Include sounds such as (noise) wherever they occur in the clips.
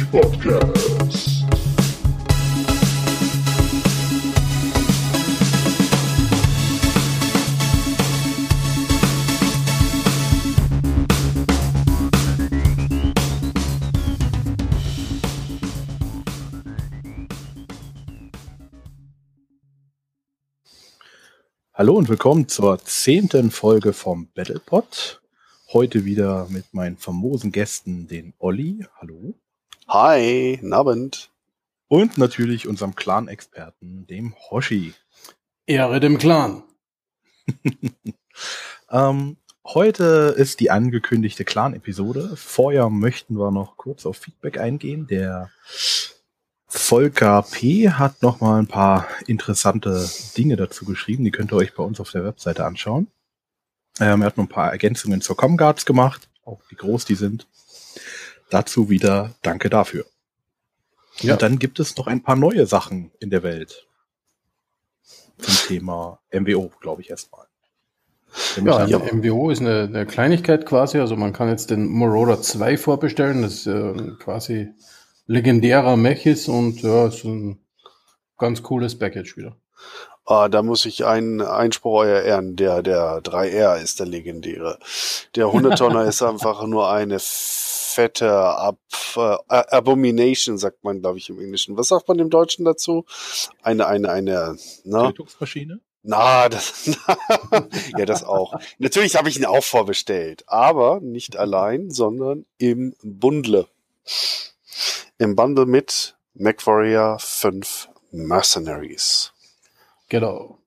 Battletech Podcast. Hallo und willkommen zur zehnten Folge vom BattlePod. Heute wieder mit meinen famosen Gästen, den Olli. Hallo. Hi, Abend. Und natürlich unserem Clan-Experten, dem Hoshi. Ehre dem Clan. (laughs) ähm, heute ist die angekündigte Clan-Episode. Vorher möchten wir noch kurz auf Feedback eingehen. Der Volker P. hat noch mal ein paar interessante Dinge dazu geschrieben. Die könnt ihr euch bei uns auf der Webseite anschauen. Ähm, er hat noch ein paar Ergänzungen zur Comguards gemacht, auch wie groß die sind. Dazu wieder danke dafür. Ja. Und dann gibt es noch ein paar neue Sachen in der Welt. Zum Thema MWO, glaube ich erstmal. Ja, ja, MWO ist eine, eine, Kleinigkeit quasi. Also man kann jetzt den Marauder 2 vorbestellen. Das ist äh, quasi legendärer Mech ist und ja, ist ein ganz cooles Package wieder. Ah, da muss ich einen Einspruch ehren. Der, der 3R ist der legendäre. Der 100-Tonner (laughs) ist einfach nur eine fette Ab äh, Abomination, sagt man, glaube ich, im Englischen. Was sagt man im Deutschen dazu? Eine, eine, eine, ne? Tötungsmaschine? Na, das, (laughs) ja, das auch. Natürlich habe ich ihn auch vorbestellt, aber nicht allein, sondern im Bundle. Im Bundle mit MacWarrior 5 Mercenaries. Genau.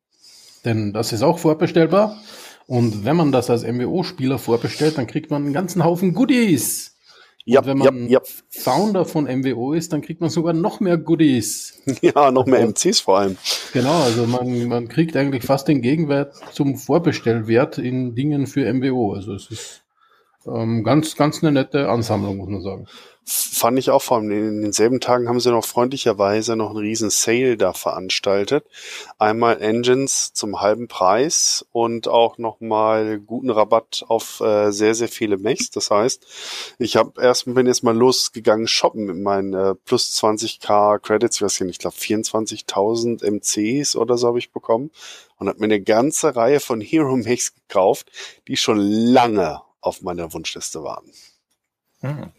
Denn das ist auch vorbestellbar. Und wenn man das als MWO-Spieler vorbestellt, dann kriegt man einen ganzen Haufen Goodies. Ja, und wenn man ja, ja. Founder von MWO ist, dann kriegt man sogar noch mehr Goodies. (laughs) Ja, noch mehr MCs vor allem. Genau, also man, man kriegt eigentlich fast den Gegenwert zum Vorbestellwert in Dingen für MWO. Also es ist ähm, ganz, ganz eine nette Ansammlung, muss man sagen. Fand ich auch vor allem. In denselben Tagen haben sie noch freundlicherweise noch einen riesen Sale da veranstaltet. Einmal Engines zum halben Preis und auch nochmal guten Rabatt auf äh, sehr, sehr viele Mechs. Das heißt, ich hab erst, bin erst mal losgegangen shoppen mit meinen äh, plus 20k Credits, ich weiß nicht, ich glaube 24.000 MCs oder so habe ich bekommen und habe mir eine ganze Reihe von Hero Mechs gekauft, die schon lange auf meiner Wunschliste waren. Hm.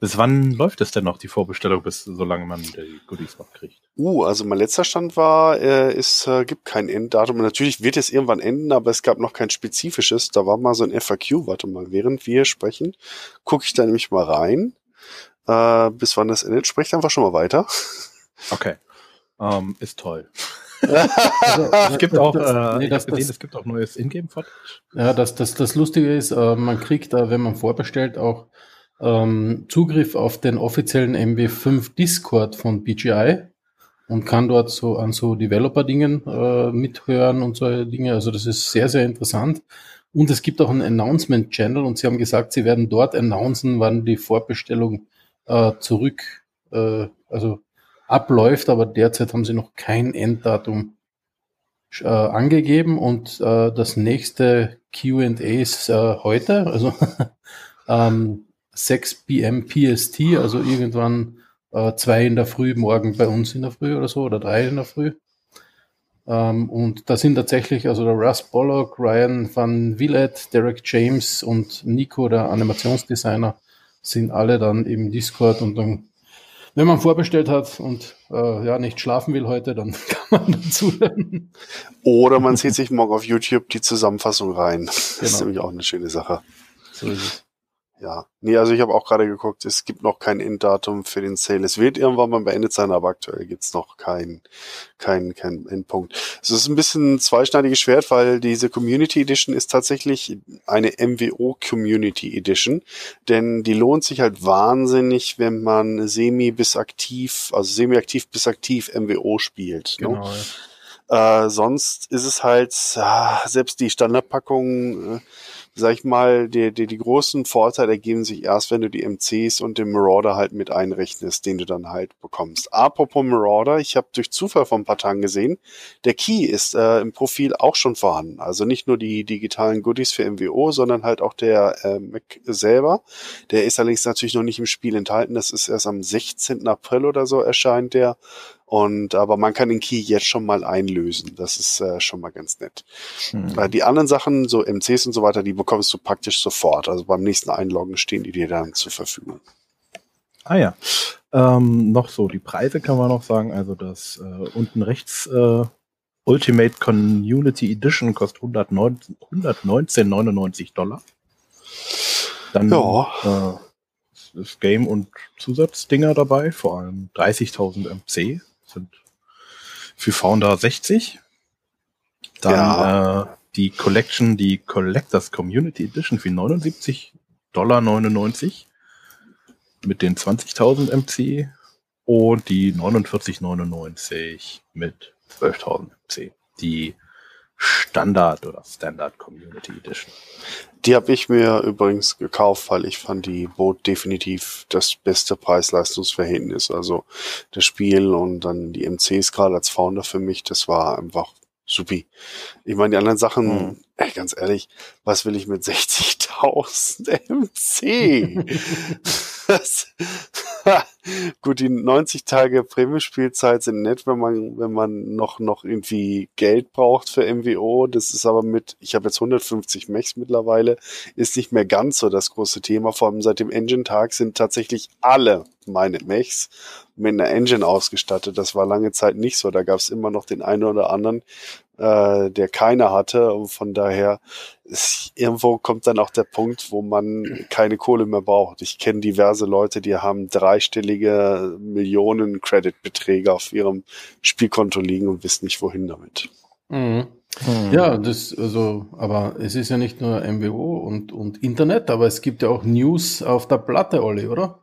Bis wann läuft es denn noch, die Vorbestellung, bis solange man die Goodies noch kriegt? Uh, also mein letzter Stand war, äh, es äh, gibt kein Enddatum. Natürlich wird es irgendwann enden, aber es gab noch kein spezifisches. Da war mal so ein FAQ, warte mal, während wir sprechen, gucke ich da nämlich mal rein. Äh, bis wann das endet. Sprecht einfach schon mal weiter. (laughs) Okay. Um, ähm, ist toll. also, (laughs) es gibt auch, äh, nee, das, gesehen, das, es gibt auch neues Ingame-Footage. Ja, das, das, das Lustige ist, äh, man kriegt da, wenn man vorbestellt, auch ähm, Zugriff auf den offiziellen MB5 Discord von BGI und kann dort so an so Developer-Dingen äh, mithören und solche Dinge. Also das ist sehr, sehr interessant. Und es gibt auch einen Announcement-Channel und sie haben gesagt, sie werden dort announcen, wann die Vorbestellung äh, zurück, äh, also abläuft, aber derzeit haben sie noch kein Enddatum äh, angegeben und äh, das nächste Q&A ist äh, heute, also (laughs) ähm, 6 p.m. PST, also irgendwann äh, zwei in der Früh, morgen bei uns in der Früh oder so, oder drei in der Früh. Ähm, und da sind tatsächlich, also der Russ Bollock, Ryan van Willett, Derek James und Nico, der Animationsdesigner, sind alle dann im Discord und dann, wenn man vorbestellt hat und äh, ja nicht schlafen will heute, dann (laughs) kann man dazu lernen. Oder man zieht sich morgen auf YouTube die Zusammenfassung rein. Das genau. ist nämlich auch eine schöne Sache. So ist es. Ja, nee, also ich habe auch gerade geguckt, es gibt noch kein Enddatum für den Sale. Es wird irgendwann mal beendet sein, aber aktuell gibt's noch keinen kein, kein Endpunkt. Es ist ein bisschen ein zweischneidiges Schwert, weil diese Community Edition ist tatsächlich eine MWO Community Edition, denn die lohnt sich halt wahnsinnig, wenn man semi bis aktiv, also semi-aktiv bis aktiv MWO spielt. Ne? Genau. Ne? Äh, sonst ist es halt, ah, selbst die Standardpackung, äh, sag ich mal, die, die, die großen Vorteile ergeben sich erst, wenn du die MCs und den Marauder halt mit einrechnest, den du dann halt bekommst. Apropos Marauder, ich habe durch Zufall vor ein paar Tagen gesehen, der Key ist äh, im Profil auch schon vorhanden. Also nicht nur die digitalen Goodies für MWO, sondern halt auch der äh, Mac selber. Der ist allerdings natürlich noch nicht im Spiel enthalten. Das ist erst am 16. April oder so erscheint der. Und aber man kann den Key jetzt schon mal einlösen. Das ist äh, schon mal ganz nett. Mhm. Die anderen Sachen, so MCs und so weiter, die bekommst du praktisch sofort. Also beim nächsten Einloggen stehen die dir dann zur Verfügung. Ah ja. Ähm, noch so, die Preise kann man noch sagen. Also das äh, unten rechts äh, Ultimate Community Edition kostet 119,99 Dollar. Dann ja. äh, ist Game- und Zusatzdinger dabei, vor allem 30.000 MC sind für Founder 60. Dann ja. äh, die Collection, die Collectors Community Edition für 79 Dollar 99 mit den 20.000 MC und die 49,99 mit 12.000 MC. Die Standard oder Standard Community Edition. Die habe ich mir übrigens gekauft, weil ich fand die Boot definitiv das beste Preis-Leistungs-Verhältnis. Also das Spiel und dann die MCs gerade als Founder für mich, das war einfach supi. Ich meine, die anderen Sachen, mhm. ey, ganz ehrlich, was will ich mit 60.000 MC? (laughs) (laughs) Gut, die 90 Tage Prämiespielzeit sind nett, wenn man, wenn man noch, noch irgendwie Geld braucht für MWO. Das ist aber mit, ich habe jetzt 150 Mechs mittlerweile, ist nicht mehr ganz so das große Thema. Vor allem seit dem Engine-Tag sind tatsächlich alle meine Mechs mit einer Engine ausgestattet. Das war lange Zeit nicht so. Da gab es immer noch den einen oder anderen, äh, der keine hatte. Und von daher ist, irgendwo kommt dann auch der Punkt, wo man keine Kohle mehr braucht. Ich kenne diverse Leute, die haben dreistellige Millionen Creditbeträge auf ihrem Spielkonto liegen und wissen nicht wohin damit. Mhm. Mhm. Ja, das, also, aber es ist ja nicht nur MWO und, und Internet, aber es gibt ja auch News auf der Platte, Olli, oder?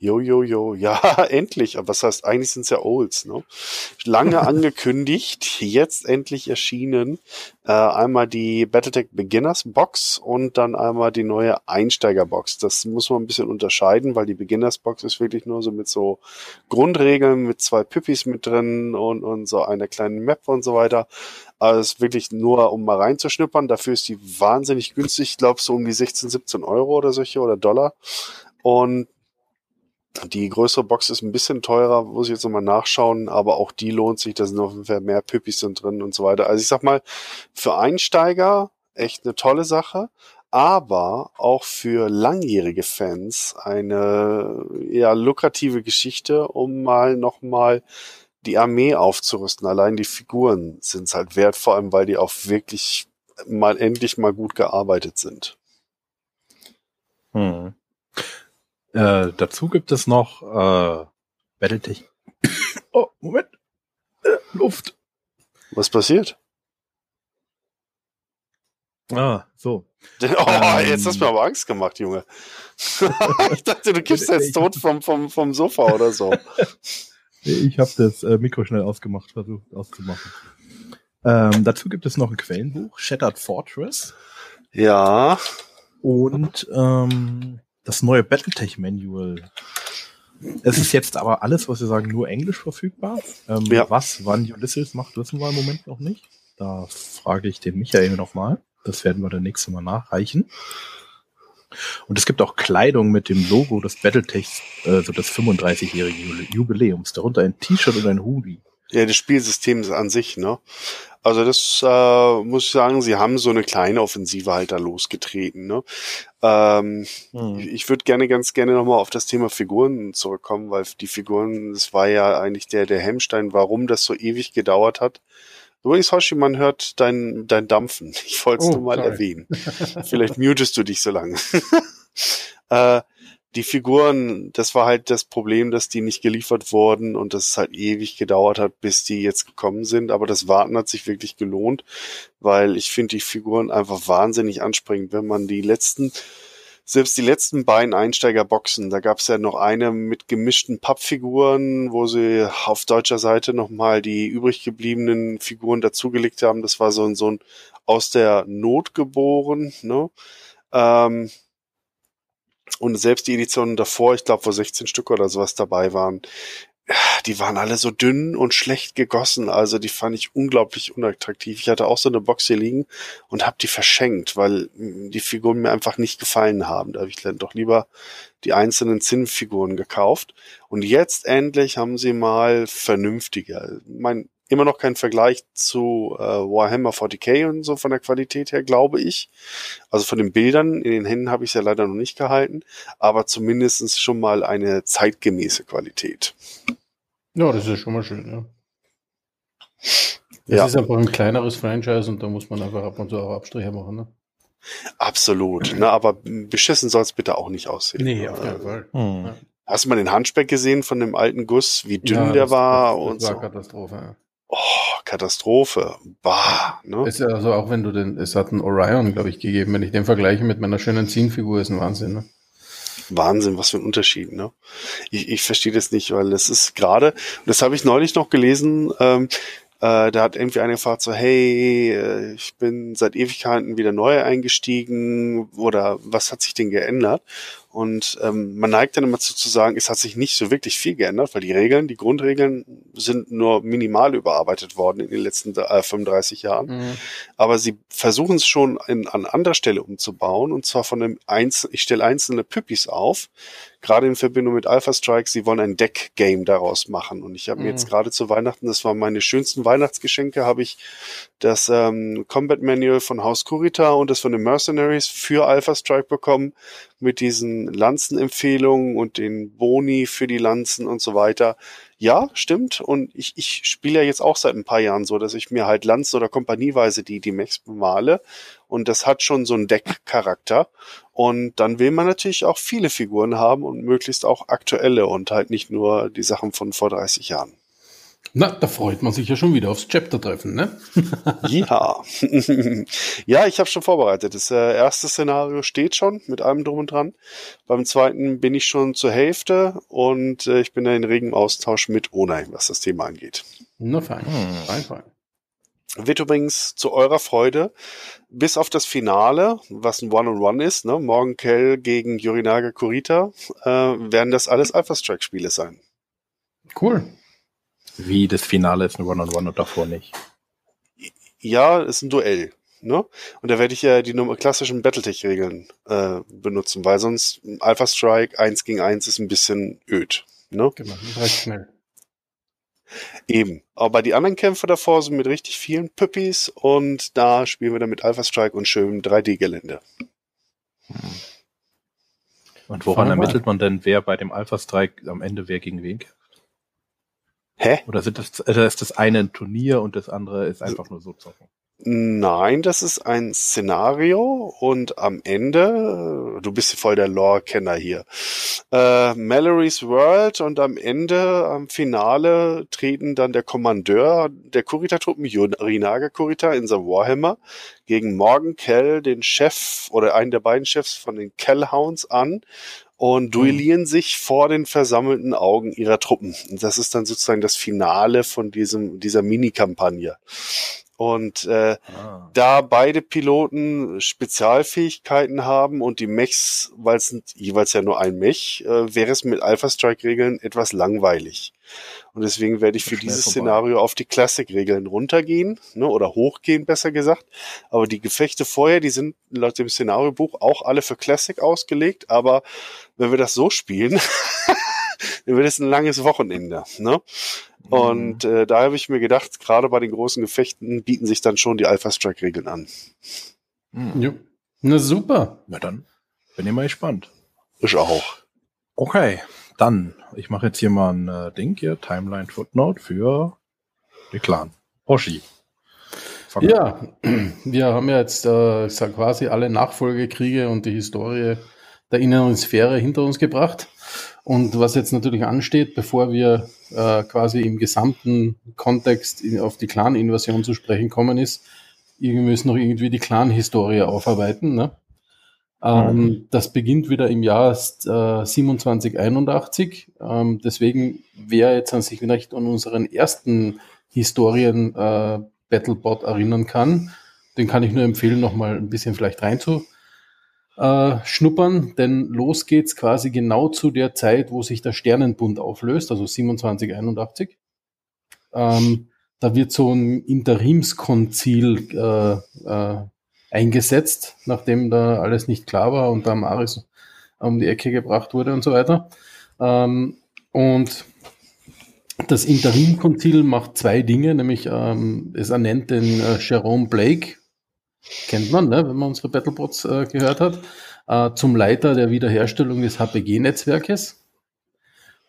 Jo, jo, jo, ja, (laughs) endlich. Aber was heißt, eigentlich sind es ja Olds, ne? Lange (laughs) angekündigt, jetzt endlich erschienen. Äh, einmal die Battletech Beginners Box und dann einmal die neue Einsteiger Box. Das muss man ein bisschen unterscheiden, weil die Beginners Box ist wirklich nur so mit so Grundregeln, mit zwei Püppis mit drin und, und so einer kleinen Map und so weiter. Es ist wirklich nur, um mal reinzuschnuppern. Dafür ist die wahnsinnig günstig. Ich glaube, so um die 16, 17 Euro oder solche oder Dollar. Und die größere Box ist ein bisschen teurer, muss ich jetzt nochmal nachschauen, aber auch die lohnt sich, da sind auf jeden Fall mehr Püppis drin und so weiter. Also ich sag mal, für Einsteiger echt eine tolle Sache, aber auch für langjährige Fans eine eher lukrative Geschichte, um mal nochmal die Armee aufzurüsten. Allein die Figuren sind es halt wert, vor allem weil die auch wirklich mal endlich mal gut gearbeitet sind. Hm. Äh, dazu gibt es noch äh, Battletech. (coughs) oh, Moment. Äh, Luft. Was passiert? Ah, so. (laughs) Oh, ähm, jetzt hast du mir aber Angst gemacht, Junge. (laughs) ich dachte, du kippst jetzt tot vom, vom, vom Sofa oder so. (laughs) ich habe das äh, Mikro schnell ausgemacht, versucht auszumachen. Ähm, dazu gibt es noch ein Quellenbuch, Shattered Fortress. Ja. Und ähm, das neue Battletech Manual. Es ist jetzt aber alles, was wir sagen, nur Englisch verfügbar. Ähm, ja. Was wann Ulysses macht, wissen wir im Moment noch nicht. Da frage ich den Michael nochmal. Das werden wir dann nächste Mal nachreichen. Und es gibt auch Kleidung mit dem Logo des Battletechs, also des 35-jährigen Jubiläums. Darunter ein T-Shirt und ein Hoodie. Ja, das Spielsystem ist an sich, ne? Also das äh, muss ich sagen, sie haben so eine kleine Offensive halt da losgetreten. Ne? Ähm, hm. Ich, ich würde gerne ganz gerne nochmal auf das Thema Figuren zurückkommen, weil die Figuren, das war ja eigentlich der, der Hemmstein, warum das so ewig gedauert hat. Übrigens, Hoshi, man hört dein, dein Dampfen. (laughs) Ich wollte es oh, nur mal sorry. erwähnen. (laughs) Vielleicht mutest du dich so lange. (laughs) äh, die Figuren, das war halt das Problem, dass die nicht geliefert wurden und dass es halt ewig gedauert hat, bis die jetzt gekommen sind. Aber das Warten hat sich wirklich gelohnt, weil ich finde die Figuren einfach wahnsinnig ansprechend. Wenn man die letzten selbst die letzten beiden Einsteigerboxen, da gab es ja noch eine mit gemischten Pappfiguren, wo sie auf deutscher Seite nochmal die übrig gebliebenen Figuren dazugelegt haben. Das war so ein, so ein aus der Not geboren, ne? Ähm, und selbst die Editionen davor, ich glaube, wo 16 Stück oder sowas dabei waren, die waren alle so dünn und schlecht gegossen. Also die fand ich unglaublich unattraktiv. Ich hatte auch so eine Box hier liegen und habe die verschenkt, weil die Figuren mir einfach nicht gefallen haben. Da habe ich dann doch lieber die einzelnen Zinnfiguren gekauft. Und jetzt endlich haben sie mal vernünftiger. Mein, immer noch kein Vergleich zu äh, Warhammer 40k und so von der Qualität her, glaube ich. Also von den Bildern in den Händen habe ich es ja leider noch nicht gehalten, aber zumindestens schon mal eine zeitgemäße Qualität. Ja, das ist schon mal schön, ja. Es ja. ist einfach ein kleineres Franchise und da muss man einfach ab und zu auch Abstriche machen, ne? Absolut, ne, aber beschissen soll es bitte auch nicht aussehen. Nee, auf keinen Fall. Hm. Hast du mal den Handspeck gesehen von dem alten Guss, wie dünn ja, der das, war das, das und war so? Katastrophe. Ja. Oh, Katastrophe. Bah, ne? Ist ja also auch wenn du den, es hat einen Orion, glaube ich, gegeben. Wenn ich den vergleiche mit meiner schönen Zienfigur, ist ein Wahnsinn, ne? Wahnsinn, was für ein Unterschied, ne? Ich, ich verstehe das nicht, weil es ist gerade, das habe ich neulich noch gelesen, ähm, äh, da hat irgendwie einer gefragt so, hey, äh, ich bin seit Ewigkeiten wieder neu eingestiegen oder was hat sich denn geändert? Und ähm, man neigt dann immer zu, zu sagen, es hat sich nicht so wirklich viel geändert, weil die Regeln, die Grundregeln sind nur minimal überarbeitet worden in den letzten äh, 35 Jahren. Mhm. Aber sie versuchen es schon in, an anderer Stelle umzubauen und zwar von einem Einzel ich stelle einzelne Püppis auf, gerade in Verbindung mit Alpha Strike, sie wollen ein Deck-Game daraus machen. Und ich habe mhm. mir jetzt mhm. gerade zu Weihnachten, das waren meine schönsten Weihnachtsgeschenke, habe ich das ähm, Combat Manual von Haus Kurita und das von den Mercenaries für Alpha Strike bekommen, mit diesen Lanzenempfehlungen und den Boni für die Lanzen und so weiter. Ja, stimmt. Und ich, ich spiele ja jetzt auch seit ein paar Jahren so, dass ich mir halt Lanzen- oder Kompanieweise die, die Mechs bemale. Und das hat schon so einen Deckcharakter. Und dann will man natürlich auch viele Figuren haben und möglichst auch aktuelle und halt nicht nur die Sachen von vor 30 Jahren. Na, da freut man sich ja schon wieder aufs Chapter-Treffen, ne? (laughs) ja. (laughs) ja, ich habe schon vorbereitet. Das äh, erste Szenario steht schon mit allem drum und dran. Beim zweiten bin ich schon zur Hälfte und äh, ich bin da in regem Austausch mit Onai, was das Thema angeht. Na fein, hm. fein, fein. Wird übrigens zu eurer Freude, bis auf das Finale, was ein One-on-One ist, ne, Morgan Kell gegen Yorinaga Kurita, äh, werden das alles Alpha-Strike-Spiele sein. Cool. Wie das Finale ist ein One-on-One -on -One und davor nicht. Ja, ist ein Duell. Ne? Und da werde ich ja die klassischen Battletech-Regeln äh, benutzen, weil sonst Alpha Strike 1 gegen 1 ist ein bisschen öd. Ne? Genau, recht schnell. Eben. Aber die anderen Kämpfe davor sind mit richtig vielen Püppis und da spielen wir dann mit Alpha Strike und schönem 3D-Gelände. Und woran ermittelt man denn, wer bei dem Alpha Strike am Ende wer gegen wen kämpft? Hä? Oder sind das, oder ist das eine ein Turnier und das andere ist einfach nur so zocken? Nein, das ist ein Szenario und am Ende, du bist voll der Lore-Kenner hier, äh, Mallory's World und am Ende, am Finale, treten dann der Kommandeur der Kurita-Truppen, Yorinaga Kurita in seinem Warhammer, gegen Morgan Kell, den Chef oder einen der beiden Chefs von den Kellhounds an und duellieren sich vor den versammelten Augen ihrer Truppen. Und das ist dann sozusagen das Finale von diesem, dieser Mini-Kampagne. Und äh, ah. da beide Piloten Spezialfähigkeiten haben und die Mechs, weil es jeweils ja nur ein Mech, äh, wäre es mit Alpha Strike-Regeln etwas langweilig. Und deswegen werde ich für dieses vorbei. Szenario auf die Classic-Regeln runtergehen, ne, oder hochgehen, besser gesagt. Aber die Gefechte vorher, die sind laut dem Szenariobuch auch alle für Classic ausgelegt. Aber wenn wir das so spielen, (laughs) dann wird es ein langes Wochenende. Ne? Und mhm. äh, da habe ich mir gedacht, gerade bei den großen Gefechten bieten sich dann schon die Alpha Strike Regeln an. Mhm. Ja. Na super. Na dann bin ich mal gespannt. Ich auch. Okay, dann ich mache jetzt hier mal ein äh, Ding hier Timeline Footnote für den Clan. Hoshi. Ja, (clears throat) wir haben ja jetzt äh, quasi alle Nachfolgekriege und die Historie der inneren Sphäre hinter uns gebracht. Und was jetzt natürlich ansteht, bevor wir äh, quasi im gesamten Kontext auf die Clan-Invasion zu sprechen kommen, ist, wir müssen noch irgendwie die Clan-Historie aufarbeiten. Ne? Ähm, mhm. Das beginnt wieder im Jahr äh, 2781. Ähm, deswegen, wer jetzt an sich vielleicht an unseren ersten Historien äh, Battlebot erinnern kann, den kann ich nur empfehlen, nochmal ein bisschen vielleicht reinzuschnuppern, äh, denn los geht's quasi genau zu der Zeit, wo sich der Sternenbund auflöst, also 2781. Ähm, da wird so ein Interimskonzil äh, äh, eingesetzt, nachdem da alles nicht klar war und da Maris um die Ecke gebracht wurde und so weiter. Ähm, und das Interimkonzil macht zwei Dinge, nämlich ähm, es ernennt den äh, Jerome Blake, kennt man, ne, wenn man unsere Battlebots äh, gehört hat, äh, zum Leiter der Wiederherstellung des HPG-Netzwerkes.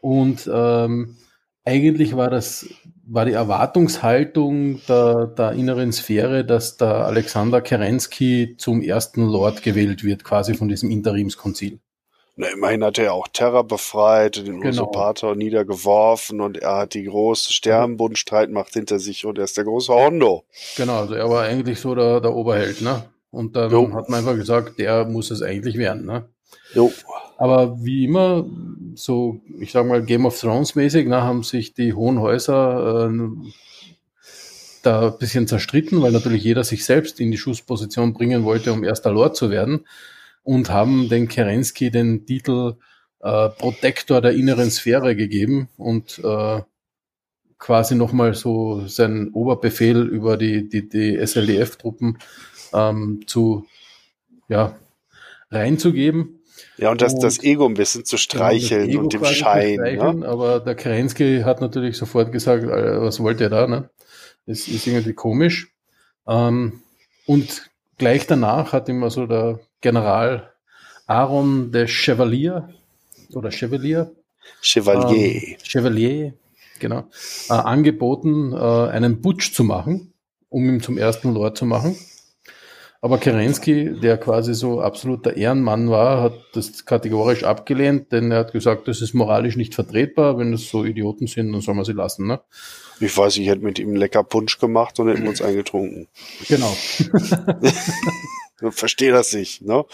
Und ähm, eigentlich war das war die Erwartungshaltung der, der inneren Sphäre, dass der Alexander Kerensky zum ersten Lord gewählt wird, quasi von diesem Interimskonzil. Na, immerhin hat er auch Terra befreit, den genau. Usurpator niedergeworfen und er hat die große Sternenbundstreitmacht hinter sich und er ist der große Hondo. Genau, also er war eigentlich so der, der Oberheld, ne? Und dann jo. hat man einfach gesagt, der muss es eigentlich werden, ne? Jo. Aber wie immer, so, ich sag mal, Game of Thrones mäßig, na, haben sich die hohen Häuser äh, da ein bisschen zerstritten, weil natürlich jeder sich selbst in die Schussposition bringen wollte, um erster Lord zu werden und haben den Kerensky den Titel äh, Protektor der inneren Sphäre gegeben und äh, quasi nochmal so seinen Oberbefehl über die, die, die SLDF-Truppen ähm, zu ja, reinzugeben. Ja, und das, und, das Ego ein bisschen zu streicheln und dem Schein. Ne? Aber der Kerensky hat natürlich sofort gesagt, äh, was wollt ihr da? Ne? Das ist irgendwie komisch. Ähm, und gleich danach hat ihm also der General Aaron de Chevalier oder Chevalier Chevalier. Ähm, Chevalier, genau, äh, angeboten, äh, einen Putsch zu machen, um ihn zum ersten Lord zu machen. Aber Kerensky, der quasi so absoluter Ehrenmann war, hat das kategorisch abgelehnt, denn er hat gesagt, das ist moralisch nicht vertretbar. Wenn das so Idioten sind, dann soll man sie lassen. Ne? Ich weiß, ich hätte mit ihm lecker Punsch gemacht und hätten uns eingetrunken. Genau. (laughs) (laughs) verstehe das nicht. Ne?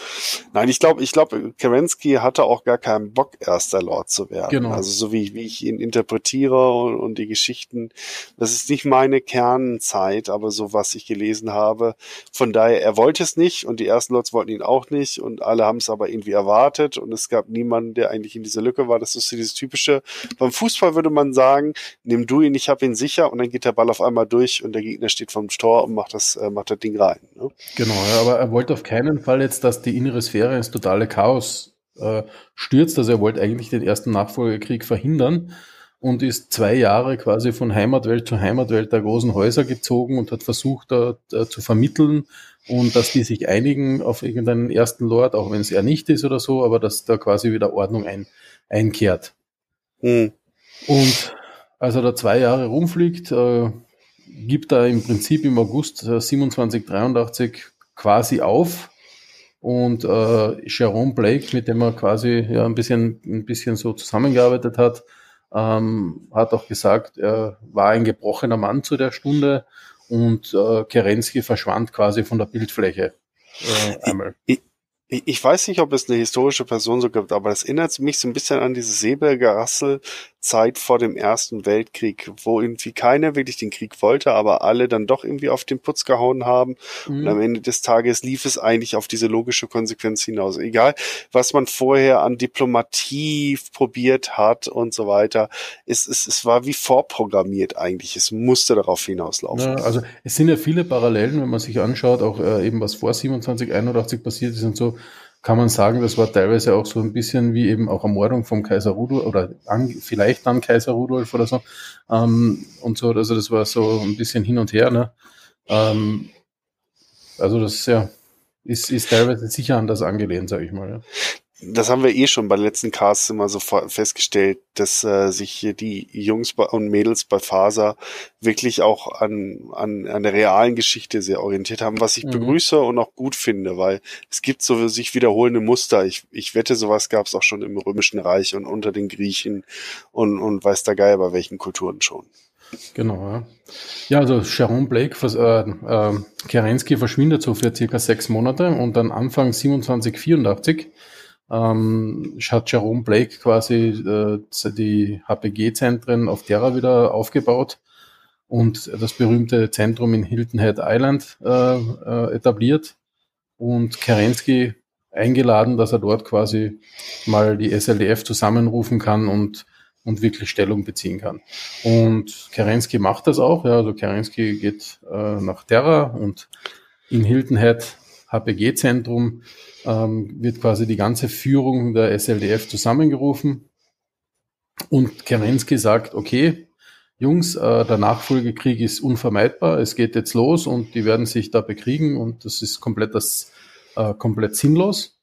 Nein, ich glaube, ich glaube, Kerensky hatte auch gar keinen Bock, erster Lord zu werden. Genau. Also so wie, wie ich ihn interpretiere und, und, die Geschichten, das ist nicht meine Kernzeit, aber so was ich gelesen habe. Von daher, er wollte es nicht und die ersten Lords wollten ihn auch nicht und alle haben es aber irgendwie erwartet und es gab niemanden, der eigentlich in dieser Lücke war. Das ist so dieses typische. Beim Fußball würde man sagen, nimm du ihn, ich hab ihn sicher und dann geht der Ball auf einmal durch und der Gegner steht vom Tor und macht das, äh, macht das Ding rein. Ne? Genau, aber wollte auf keinen Fall jetzt, dass die innere Sphäre ins totale Chaos äh, stürzt. Also er wollte eigentlich den ersten Nachfolgekrieg verhindern und ist zwei Jahre quasi von Heimatwelt zu Heimatwelt der großen Häuser gezogen und hat versucht, da, da zu vermitteln und dass die sich einigen auf irgendeinen ersten Lord, auch wenn es er nicht ist oder so, aber dass da quasi wieder Ordnung ein, einkehrt. Mhm. Und als er da zwei Jahre rumfliegt, äh, gibt er im Prinzip im August 27, 83 quasi auf. Und äh, Jerome Blake, mit dem er quasi ja ein bisschen, ein bisschen so zusammengearbeitet hat, ähm, hat auch gesagt, er war ein gebrochener Mann zu der Stunde und äh, Kerensky verschwand quasi von der Bildfläche äh, einmal. Ich, ich weiß nicht, ob es eine historische Person so gibt, aber es erinnert mich so ein bisschen an diese Säbelgerassel Zeit vor dem Ersten Weltkrieg, wo irgendwie keiner wirklich den Krieg wollte, aber alle dann doch irgendwie auf den Putz gehauen haben. Mhm. Und am Ende des Tages lief es eigentlich auf diese logische Konsequenz hinaus. Egal, was man vorher an Diplomatie probiert hat und so weiter, es, es, es war wie vorprogrammiert eigentlich. Es musste darauf hinauslaufen. Ja, also es sind ja viele Parallelen, wenn man sich anschaut, auch äh, eben was vor 27, 81 passiert ist und so kann man sagen, das war teilweise auch so ein bisschen wie eben auch Ermordung vom Kaiser Rudolf oder an, vielleicht dann Kaiser Rudolf oder so. Ähm, und so, also das war so ein bisschen hin und her. Ne? Ähm, also das ja, ist, ist teilweise sicher anders angelehnt, sage ich mal. Ja das haben wir eh schon bei den letzten Casts immer so festgestellt, dass äh, sich hier die Jungs und Mädels bei Faser wirklich auch an, an, an der realen Geschichte sehr orientiert haben, was ich mhm. begrüße und auch gut finde, weil es gibt so sich wiederholende Muster. Ich, ich wette, sowas gab es auch schon im Römischen Reich und unter den Griechen und, und weiß der Geier bei welchen Kulturen schon. Genau, ja. Ja, also Sharon Blake, äh, äh, Kerensky verschwindet so für circa sechs Monate und dann Anfang 2784 ähm, hat Jerome Blake quasi äh, die HPG-Zentren auf Terra wieder aufgebaut und das berühmte Zentrum in Hilton Head Island äh, äh, etabliert und Kerensky eingeladen, dass er dort quasi mal die SLDF zusammenrufen kann und, und wirklich Stellung beziehen kann. Und Kerensky macht das auch. Ja, also Kerensky geht äh, nach Terra und in Hilton Head HPG-Zentrum ähm, wird quasi die ganze Führung der SLDF zusammengerufen. Und Kerensky sagt, okay, Jungs, äh, der Nachfolgekrieg ist unvermeidbar, es geht jetzt los und die werden sich da bekriegen und das ist komplett, das, äh, komplett sinnlos.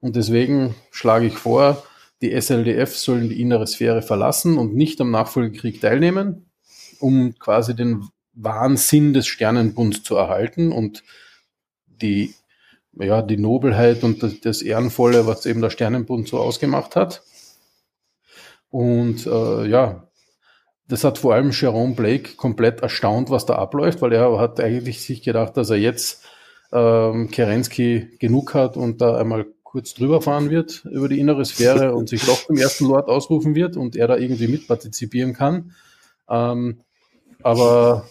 Und deswegen schlage ich vor, die SLDF sollen die innere Sphäre verlassen und nicht am Nachfolgekrieg teilnehmen, um quasi den Wahnsinn des Sternenbunds zu erhalten und die, ja, die Nobelheit und das, das Ehrenvolle, was eben der Sternenbund so ausgemacht hat. Und äh, ja, das hat vor allem Jerome Blake komplett erstaunt, was da abläuft, weil er hat eigentlich sich gedacht, dass er jetzt ähm, Kerensky genug hat und da einmal kurz drüber fahren wird über die innere Sphäre und sich doch zum ersten Lord ausrufen wird und er da irgendwie mitpartizipieren kann. Ähm, aber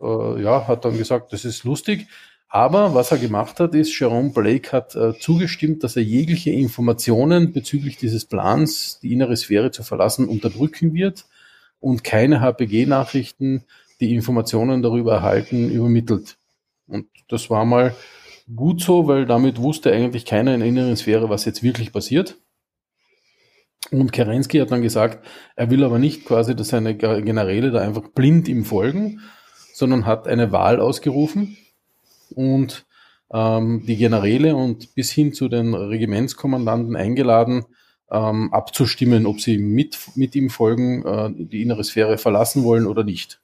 äh, ja, hat dann gesagt, das ist lustig. Aber was er gemacht hat, ist, Jerome Blake hat äh, zugestimmt, dass er jegliche Informationen bezüglich dieses Plans, die innere Sphäre zu verlassen, unterdrücken wird und keine HPG-Nachrichten, die Informationen darüber erhalten, übermittelt. Und das war mal gut so, weil damit wusste eigentlich keiner in der inneren Sphäre, was jetzt wirklich passiert. Und Kerensky hat dann gesagt, er will aber nicht quasi, dass seine Generäle da einfach blind ihm folgen, sondern hat eine Wahl ausgerufen und ähm, die Generäle und bis hin zu den Regimentskommandanten eingeladen, ähm, abzustimmen, ob sie mit, mit ihm folgen, äh, die innere Sphäre verlassen wollen oder nicht.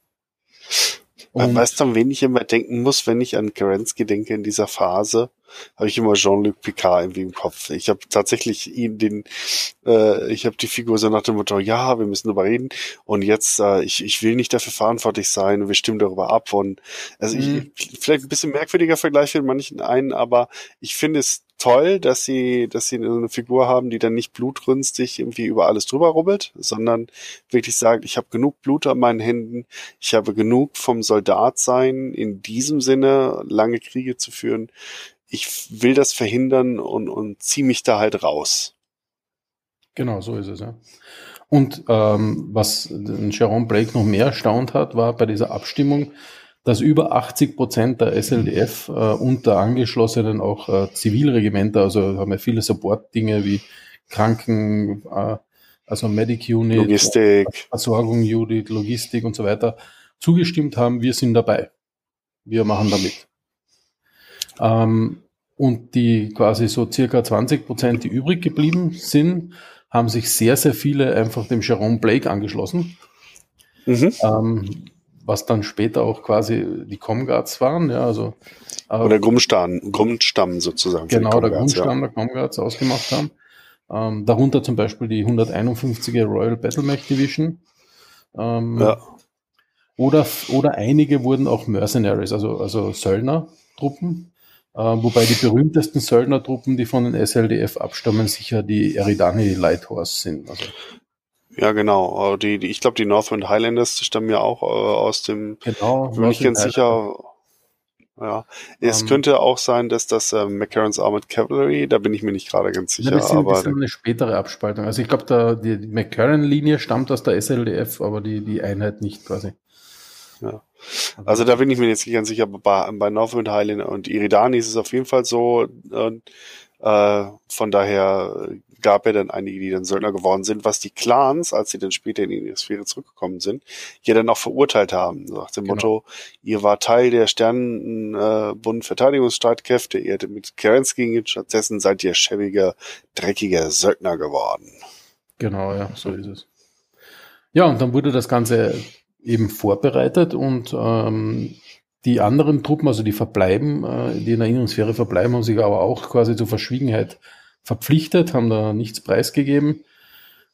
Und weißt du, an wen ich immer denken muss, wenn ich an Kerensky denke in dieser Phase? Habe ich immer Jean-Luc Picard irgendwie im Kopf. Ich habe tatsächlich ihn den, äh, ich habe die Figur so nach dem Motto, ja, wir müssen darüber reden und jetzt, äh, ich, ich will nicht dafür verantwortlich sein und wir stimmen darüber ab und also mhm. ich, vielleicht ein bisschen merkwürdiger Vergleich für manchen einen, aber ich finde es toll, dass sie, dass sie eine Figur haben, die dann nicht blutrünstig irgendwie über alles drüber rubbelt, sondern wirklich sagt, ich habe genug Blut an meinen Händen, ich habe genug vom Soldat sein, in diesem Sinne lange Kriege zu führen. Ich will das verhindern und, und ziehe mich da halt raus. Genau, so ist es, ja. Und ähm, was Jerome Blake noch mehr erstaunt hat, war bei dieser Abstimmung, dass über 80 Prozent der SLDF äh, und der angeschlossenen auch äh, Zivilregimenter, also haben wir viele Support-Dinge wie Kranken, äh, also Medic Unit, Logistik, Versorgung Unit, Logistik und so weiter, zugestimmt haben, wir sind dabei. Wir machen damit. Ähm, und die quasi so circa 20 Prozent, die übrig geblieben sind, haben sich sehr, sehr viele einfach dem Jerome Blake angeschlossen. Mhm. Ähm, was dann später auch quasi die Comguards waren, ja, also äh, oder Grundstamm, Grundstamm sozusagen. Genau, der Grundstamm ja. der Comguards ausgemacht haben. Ähm, darunter zum Beispiel die 151er Royal Battlemech Division. Ähm, ja. Oder, oder einige wurden auch Mercenaries, also, also Söldnertruppen. Äh, wobei die berühmtesten Söldnertruppen, die von den SLDF abstammen, sicher die Eridani Lighthorse sind. Also ja, genau. Die, die, ich glaube, die Northwind Highlanders stammen ja auch äh, aus dem. Genau. Bin nicht ganz sicher. Ja, es um, ähm. könnte auch sein, dass das äh, McCarran's Armored Cavalry, da bin ich mir nicht gerade ganz sicher. Ja, das, sind, aber das ist eine spätere Abspaltung. Also ich glaube, die, die McCarran-Linie stammt aus der SLDF, aber die, die Einheit nicht quasi. Ja. Also da bin ich mir jetzt nicht ganz sicher, aber bei, bei Northwind Highland und Iridani ist es auf jeden Fall so. Äh, äh, von daher gab ja dann einige, die dann Söldner geworden sind, was die Clans, als sie dann später in die Sphäre zurückgekommen sind, ja dann auch verurteilt haben. Nach dem genau. Motto, ihr war Teil der Sternenbund äh, Verteidigungsstreitkräfte, ihr hättet mit Kerensky stattdessen seid ihr schäbige, dreckige Söldner geworden. Genau, ja, so ist es. Ja, und dann wurde das Ganze eben vorbereitet und ähm, die anderen Truppen, also die verbleiben, äh, die in der Innensphäre verbleiben, haben sich aber auch quasi zur Verschwiegenheit verpflichtet, haben da nichts preisgegeben.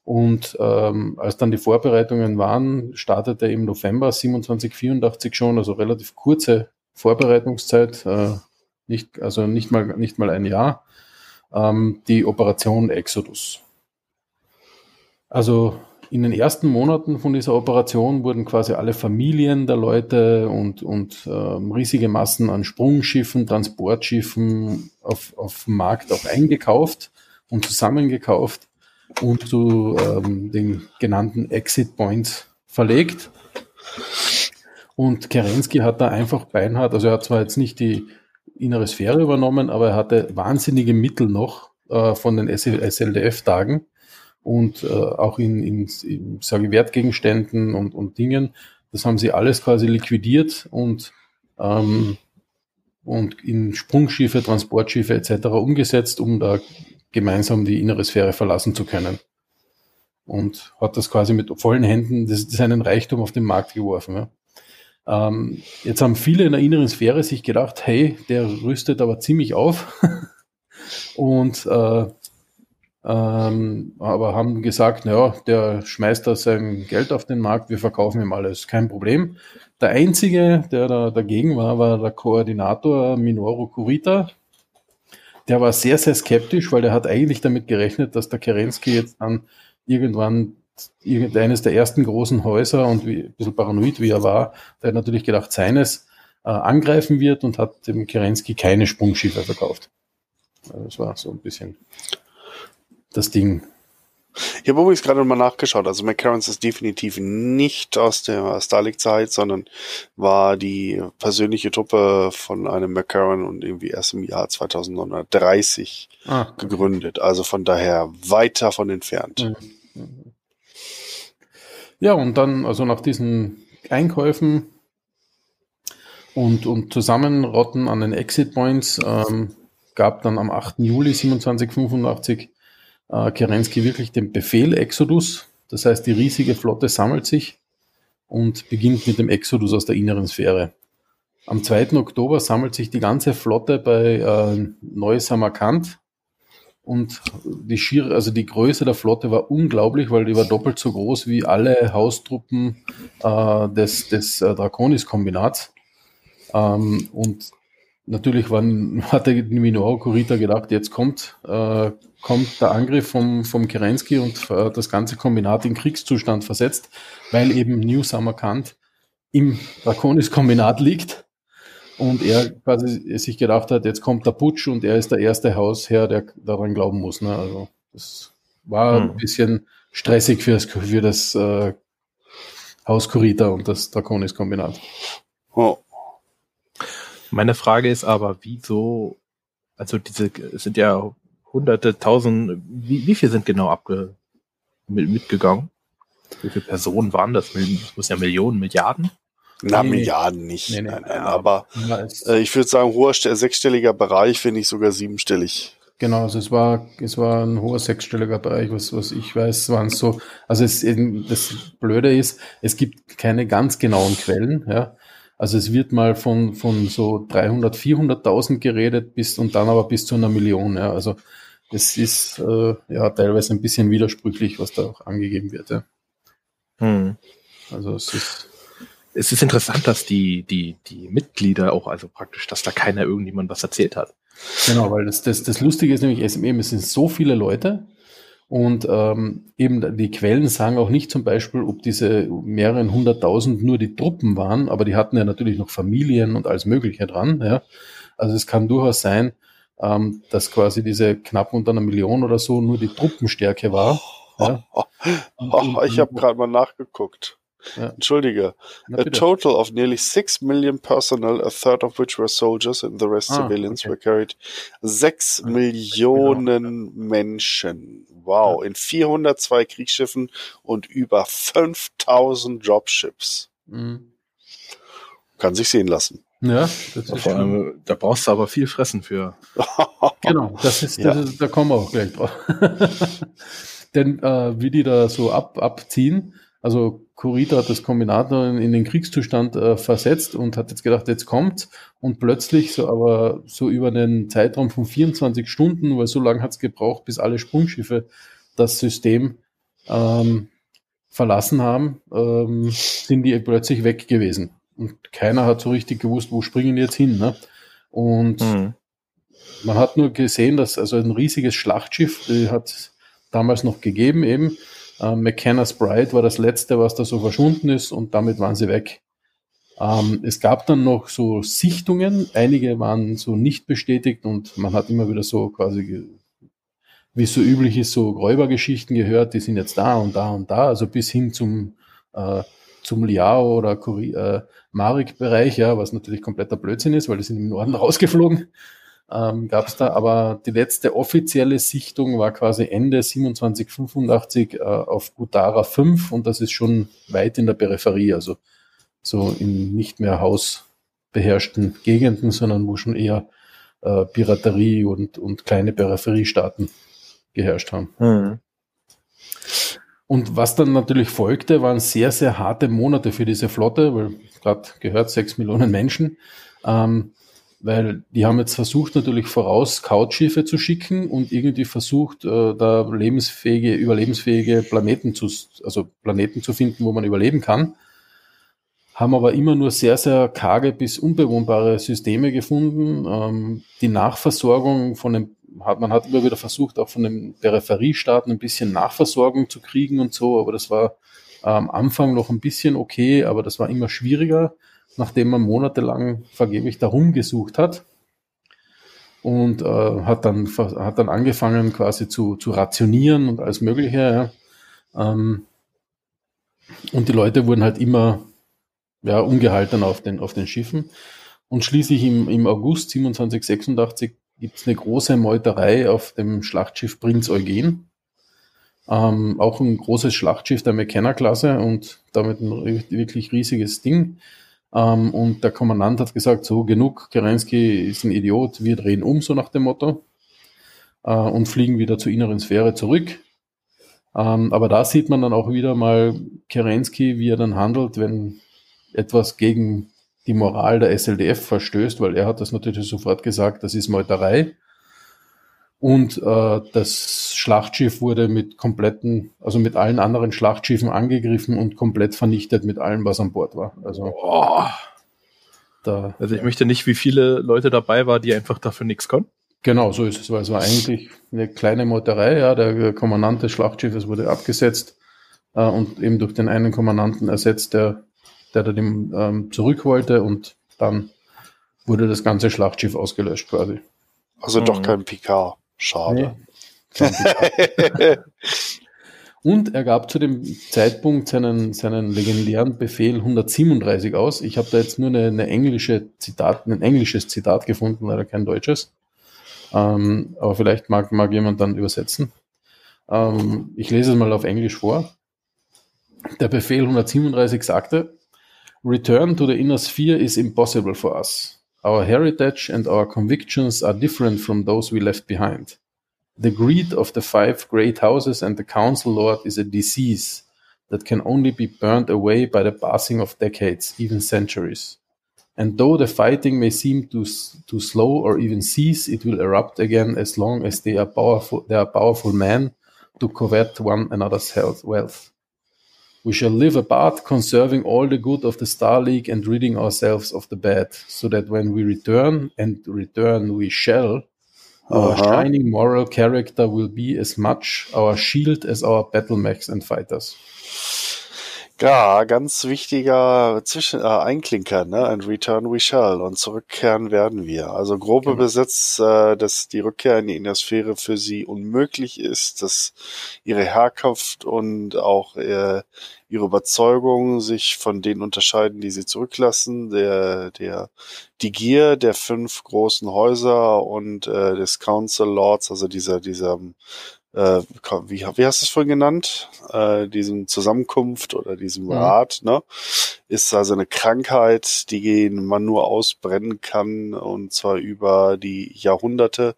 Und ähm, als dann die Vorbereitungen waren, startete im November 2784 schon, also relativ kurze Vorbereitungszeit, äh, nicht, also nicht mal, nicht mal ein Jahr, ähm, die Operation Exodus. Also in den ersten Monaten von dieser Operation wurden quasi alle Familien der Leute und, und ähm, riesige Massen an Sprungschiffen, Transportschiffen auf, auf dem Markt auch eingekauft und zusammengekauft und zu ähm, den genannten Exit Points verlegt. Und Kerensky hat da einfach beinhart, also er hat zwar jetzt nicht die innere Sphäre übernommen, aber er hatte wahnsinnige Mittel noch äh, von den SLDF-Tagen und äh, auch in, in, in sage Wertgegenständen und, und Dingen. Das haben sie alles quasi liquidiert und, ähm, und in Sprungschiffe, Transportschiffe etc. umgesetzt, um da gemeinsam die innere Sphäre verlassen zu können. Und hat das quasi mit vollen Händen das, seinen Reichtum auf den Markt geworfen. Ja. Ähm, jetzt haben viele in der inneren Sphäre sich gedacht, hey, der rüstet aber ziemlich auf. (laughs) und äh, ähm, aber haben gesagt, naja, der schmeißt da sein Geld auf den Markt, wir verkaufen ihm alles, kein Problem. Der einzige, der da dagegen war, war der Koordinator Minoru Kurita. Der war sehr, sehr skeptisch, weil er hat eigentlich damit gerechnet, dass der Kerensky jetzt dann irgendwann irgendeines der ersten großen Häuser und wie, ein bisschen paranoid wie er war, der hat natürlich gedacht, seines äh, angreifen wird und hat dem Kerensky keine Sprungschiffe verkauft. Also das war so ein bisschen das Ding. Ich habe übrigens gerade mal nachgeschaut. Also McCarrans ist definitiv nicht aus der Starlink-Zeit, sondern war die persönliche Truppe von einem McCarran und irgendwie erst im Jahr 2930 ah, okay. gegründet. Also von daher weit davon entfernt. Mhm. Ja, und dann, also nach diesen Einkäufen und, und Zusammenrotten an den Exit Points ähm, gab dann am 8. Juli 2785 äh, Kerensky wirklich den Befehl Exodus. Das heißt, die riesige Flotte sammelt sich und beginnt mit dem Exodus aus der inneren Sphäre. Am 2. Oktober sammelt sich die ganze Flotte bei äh, Neu-Samarkand und die schiere, also die Größe der Flotte war unglaublich, weil die war doppelt so groß wie alle Haustruppen äh, des, des äh, Draconis-Kombinats. Ähm, und natürlich waren, (laughs) hatte Minoru Kurita gedacht, jetzt kommt, äh, kommt der Angriff vom, vom Kerensky und äh, das ganze Kombinat in Kriegszustand versetzt, weil eben New Samarkand im Draconis-Kombinat liegt und er quasi sich gedacht hat, jetzt kommt der Putsch und er ist der erste Hausherr, der daran glauben muss. Ne? Also das war hm. ein bisschen stressig für das, für das äh, Haus Kurita und das Draconis-Kombinat. Oh. Meine Frage ist aber, wieso, also diese es sind ja hunderte, tausend, wie, wie viel sind genau abge, mit, mitgegangen? Wie viele Personen waren das? Das muss ja Millionen, Milliarden? Na, nee, Milliarden nicht. Nee, nee, nein, nein, aber äh, ich würde sagen, hoher sechsstelliger Bereich, finde ich sogar siebenstellig. Genau, also es war, es war ein hoher sechsstelliger Bereich, was, was ich weiß, waren es so. Also es, das Blöde ist, es gibt keine ganz genauen Quellen, ja. Also es wird mal von, von so 300, 400.000 geredet bis, und dann aber bis zu einer Million, ja. Also es ist, äh, ja, teilweise ein bisschen widersprüchlich, was da auch angegeben wird, ja. Hm. Also es ist, es ist interessant, dass die, die, die Mitglieder auch, also praktisch, dass da keiner irgendjemand was erzählt hat. Genau, weil das, das, das Lustige ist nämlich, SME, es sind so viele Leute und ähm, eben die Quellen sagen auch nicht zum Beispiel, ob diese mehreren hunderttausend nur die Truppen waren, aber die hatten ja natürlich noch Familien und alles Mögliche dran. Ja. Also es kann durchaus sein, ähm, dass quasi diese knapp unter einer Million oder so nur die Truppenstärke war. (laughs) Ja. Oh, (laughs) oh, ich habe gerade mal nachgeguckt. Ja. Entschuldige. A total of nearly six million personnel, a third of which were soldiers and the rest ah, civilians okay. were carried. Sechs ja, Millionen genau. Menschen. Wow. Ja. In 402 Kriegsschiffen und über 5000 Dropships. Mhm. Kann sich sehen lassen. Ja, das ist Vor allem, da brauchst du aber viel Fressen für. (laughs) genau, das ist, das ist, da kommen wir auch gleich drauf. (laughs) Denn äh, wie die da so ab, abziehen, also Kurita hat das Kombinat in, den Kriegszustand äh, versetzt und hat jetzt gedacht, jetzt kommt und plötzlich so aber so über einen Zeitraum von 24 Stunden, weil so lange hat es gebraucht, bis alle Sprungschiffe das System ähm, verlassen haben, ähm, sind die plötzlich weg gewesen. Und keiner hat so richtig gewusst, wo springen die jetzt hin. Ne? Und mhm. man hat nur gesehen, dass also ein riesiges Schlachtschiff, die hat damals noch gegeben eben. Äh, McKenna's Bride war das letzte, was da so verschwunden ist und damit waren sie weg. Ähm, es gab dann noch so Sichtungen, einige waren so nicht bestätigt und man hat immer wieder so quasi, wie es so üblich ist, so Räubergeschichten gehört, die sind jetzt da und da und da, also bis hin zum äh, zum Liao oder äh, Marik-Bereich, ja, was natürlich kompletter Blödsinn ist, weil die sind im Norden (laughs) rausgeflogen. Ähm, gab es da, aber die letzte offizielle Sichtung war quasi Ende 2785 äh, auf Gutara 5 und das ist schon weit in der Peripherie, also so in nicht mehr hausbeherrschten Gegenden, sondern wo schon eher äh, Piraterie und, und kleine Peripheriestaaten geherrscht haben. Mhm. Und was dann natürlich folgte, waren sehr, sehr harte Monate für diese Flotte, weil gerade gehört sechs Millionen Menschen. Ähm, weil die haben jetzt versucht, natürlich voraus Couchschiffe zu schicken und irgendwie versucht, äh, da lebensfähige, überlebensfähige Planeten zu, also Planeten zu finden, wo man überleben kann. Haben aber immer nur sehr, sehr karge bis unbewohnbare Systeme gefunden. Ähm, die Nachversorgung von hat, man hat immer wieder versucht, auch von den Peripheriestaaten ein bisschen Nachversorgung zu kriegen und so, aber das war äh, am Anfang noch ein bisschen okay, aber das war immer schwieriger, nachdem man monatelang vergeblich darum gesucht hat und äh, hat dann hat dann angefangen quasi zu, zu rationieren und alles Mögliche. Ja. Ähm, und die Leute wurden halt immer ja, ungehalten auf den, auf den Schiffen. Und schließlich im, im August 27, 86 gibt es eine große Meuterei auf dem Schlachtschiff Prinz Eugen. Ähm, auch ein großes Schlachtschiff der McKenna-Klasse und damit ein wirklich riesiges Ding. Ähm, und der Kommandant hat gesagt, so genug, Kerensky ist ein Idiot, wir drehen um, so nach dem Motto, äh, und fliegen wieder zur inneren Sphäre zurück. Ähm, aber da sieht man dann auch wieder mal Kerensky, wie er dann handelt, wenn etwas gegen die Moral der SLDF verstößt, weil er hat das natürlich sofort gesagt, das ist Meuterei. Und äh, das Schlachtschiff wurde mit kompletten, also mit allen anderen Schlachtschiffen angegriffen und komplett vernichtet mit allem, was an Bord war. Also, oh. da, also ich möchte nicht, wie viele Leute dabei waren, die einfach dafür nichts konnten. Genau, so ist es, weil es war eigentlich eine kleine Meuterei. Ja, der Kommandant des Schlachtschiffes wurde abgesetzt äh, und eben durch den einen Kommandanten ersetzt, der der dann ähm, zurück wollte und dann wurde das ganze Schlachtschiff ausgelöscht quasi. Also doch mhm. kein Picard. Schade. (laughs) Und er gab zu dem Zeitpunkt seinen, seinen legendären Befehl 137 aus. Ich habe da jetzt nur eine, eine, englische Zitat, ein englisches Zitat gefunden, leider kein deutsches. Ähm, aber vielleicht mag, mag jemand dann übersetzen. Ähm, ich lese es mal auf Englisch vor. Der Befehl 137 sagte, Return to the inner sphere is impossible for us. Our heritage and our convictions are different from those we left behind. The greed of the five great houses and the council lord is a disease that can only be burned away by the passing of decades, even centuries. And though the fighting may seem to, to slow or even cease, it will erupt again as long as they are powerful, there are powerful men to covet one another's health, wealth. We shall live apart, conserving all the good of the Star League and ridding ourselves of the bad, so that when we return, and return we shall, our uh-huh. shining moral character will be as much our shield as our battle mechs and fighters. Ja, ganz wichtiger Zwischen äh, Einklinker, ne? And return we shall. Und zurückkehren werden wir. Also grobe genau. Besitz, äh, dass die Rückkehr in die Innersphäre für sie unmöglich ist, dass ihre Herkunft und auch äh, ihre Überzeugungen sich von denen unterscheiden, die sie zurücklassen. Der, der, die Gier der fünf großen Häuser und äh, des Council Lords, also dieser, dieser äh, wie, wie hast du es vorhin genannt, äh, diesem Zusammenkunft oder diesem mhm. Rat, ne? Ist also eine Krankheit, die man nur ausbrennen kann und zwar über die Jahrhunderte.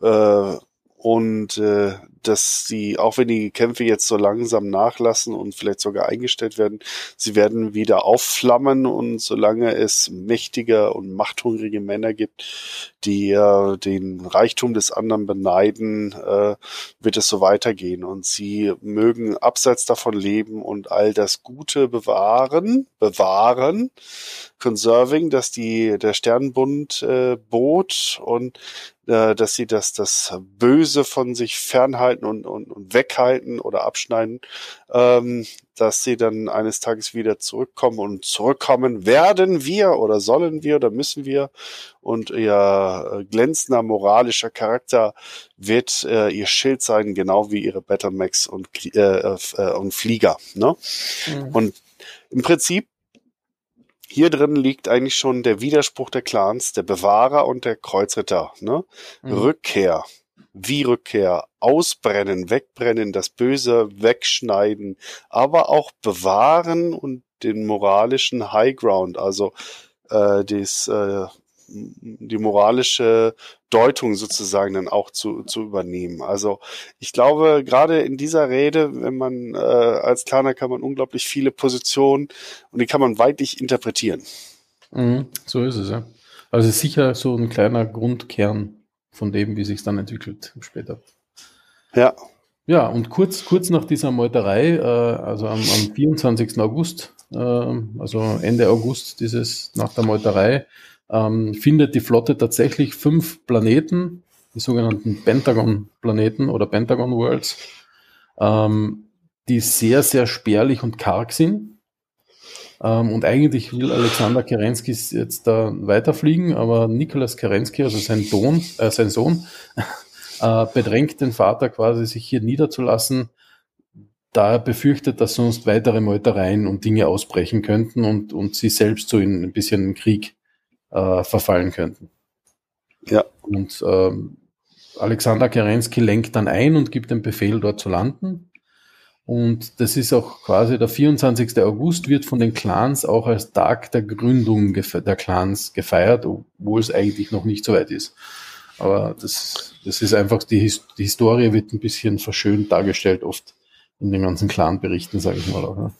Äh, und äh, dass sie, auch wenn die Kämpfe jetzt so langsam nachlassen und vielleicht sogar eingestellt werden, sie werden wieder aufflammen und solange es mächtige und machthungrige Männer gibt, die äh, den Reichtum des anderen beneiden, äh, wird es so weitergehen. Und sie mögen abseits davon leben und all das Gute bewahren, bewahren, conserving, dass die der Sternbund äh, bot und äh, dass sie das, das Böse von sich fernhalten und, und, und weghalten oder abschneiden, ähm, dass sie dann eines Tages wieder zurückkommen und zurückkommen werden wir oder sollen wir oder müssen wir und ihr äh, glänzender moralischer Charakter wird äh, ihr Schild sein, genau wie ihre Battlemax und, äh, äh, und Flieger. Ne? Mhm. Und im Prinzip hier drin liegt eigentlich schon der Widerspruch der Clans, der Bewahrer und der Kreuzritter. Ne? Mhm. Rückkehr. Wie Rückkehr? Ausbrennen, wegbrennen, das Böse wegschneiden, aber auch bewahren und den moralischen Highground, also äh, das, äh, die moralische Deutung sozusagen dann auch zu, zu übernehmen. Also ich glaube, gerade in dieser Rede, wenn man äh, als Kleiner kann man unglaublich viele Positionen und die kann man weitlich interpretieren. Mhm, so ist es, ja. Also sicher so ein kleiner Grundkern von dem, wie sich es dann entwickelt später. Ja. Ja, und kurz, kurz nach dieser Meuterei, äh, also am, am 24. August, äh, also Ende August dieses nach der Meuterei, ähm, findet die Flotte tatsächlich fünf Planeten, die sogenannten Pentagon-Planeten oder Pentagon Worlds, ähm, die sehr, sehr spärlich und karg sind. Ähm, und eigentlich will Alexander Kerensky jetzt da weiterfliegen, aber Nikolaus Kerensky, also sein, Don, äh, sein Sohn, (laughs) äh, bedrängt den Vater quasi, sich hier niederzulassen, da er befürchtet, dass sonst weitere Meutereien und Dinge ausbrechen könnten und, und sie selbst so in ein bisschen im Krieg äh, verfallen könnten. Ja. Und ähm, Alexander Kerensky lenkt dann ein und gibt den Befehl, dort zu landen. Und das ist auch quasi der 24. August wird von den Clans auch als Tag der Gründung der Clans gefeiert, obwohl es eigentlich noch nicht so weit ist. Aber das, das ist einfach, die, His die Historie wird ein bisschen verschönt dargestellt, oft in den ganzen Clan-Berichten, sage ich mal. Auch, ne?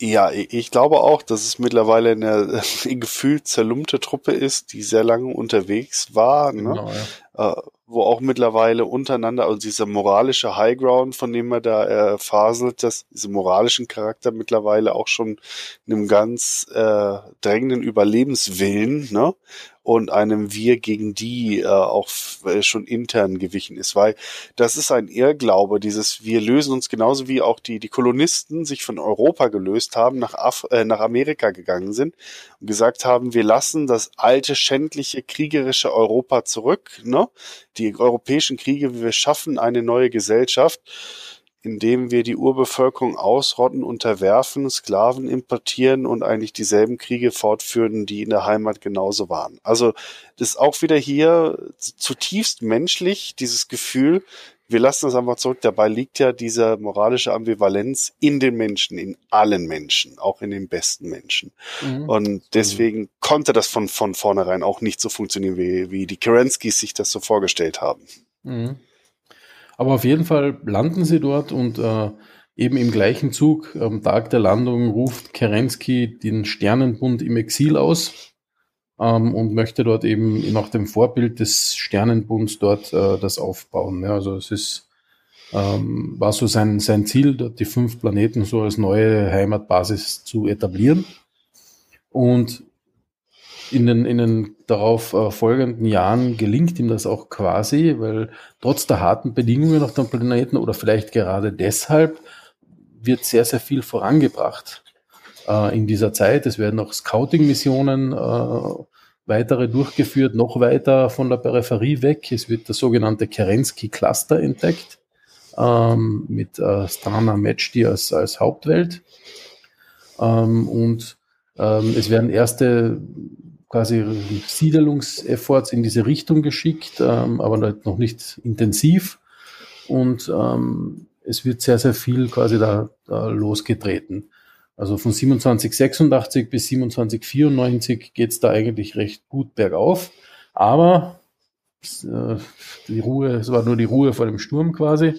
ja, ich glaube auch, dass es mittlerweile eine, eine (laughs) gefühlt zerlumpte Truppe ist, die sehr lange unterwegs war, ne? genau, ja. äh, wo auch mittlerweile untereinander, also dieser moralische Highground, von dem er da äh, faselt, dass diese moralischen Charakter mittlerweile auch schon einem ganz äh, drängenden Überlebenswillen, ne? Und einem Wir gegen die äh, auch äh, schon intern gewichen ist, weil das ist ein Irrglaube, dieses Wir lösen uns genauso wie auch die, die Kolonisten sich von Europa gelöst haben, nach, Af äh, nach Amerika gegangen sind und gesagt haben, wir lassen das alte, schändliche, kriegerische Europa zurück, ne? die europäischen Kriege, wir schaffen eine neue Gesellschaft indem wir die Urbevölkerung ausrotten, unterwerfen, Sklaven importieren und eigentlich dieselben Kriege fortführen, die in der Heimat genauso waren. Also das ist auch wieder hier zutiefst menschlich, dieses Gefühl, wir lassen das einfach zurück. Dabei liegt ja diese moralische Ambivalenz in den Menschen, in allen Menschen, auch in den besten Menschen. Mhm. Und deswegen konnte das von, von vornherein auch nicht so funktionieren, wie, wie die Kerenskis sich das so vorgestellt haben. Mhm. Aber auf jeden Fall landen sie dort und äh, eben im gleichen Zug am Tag der Landung ruft Kerensky den Sternenbund im Exil aus ähm, und möchte dort eben nach dem Vorbild des Sternenbunds dort äh, das aufbauen. Ja, also es ist ähm, war so sein, sein Ziel, dort die fünf Planeten so als neue Heimatbasis zu etablieren. Und in den, in den darauf äh, folgenden Jahren gelingt ihm das auch quasi, weil trotz der harten Bedingungen auf dem Planeten oder vielleicht gerade deshalb wird sehr, sehr viel vorangebracht äh, in dieser Zeit. Es werden auch Scouting-Missionen äh, weitere durchgeführt, noch weiter von der Peripherie weg. Es wird das sogenannte Kerensky Cluster entdeckt ähm, mit äh, Strana Mechti als, als Hauptwelt. Ähm, und ähm, es werden erste quasi Siedelungsefforts in diese Richtung geschickt, ähm, aber noch nicht intensiv. Und ähm, es wird sehr, sehr viel quasi da, da losgetreten. Also von 2786 bis 2794 geht es da eigentlich recht gut bergauf. Aber äh, die Ruhe, es war nur die Ruhe vor dem Sturm quasi.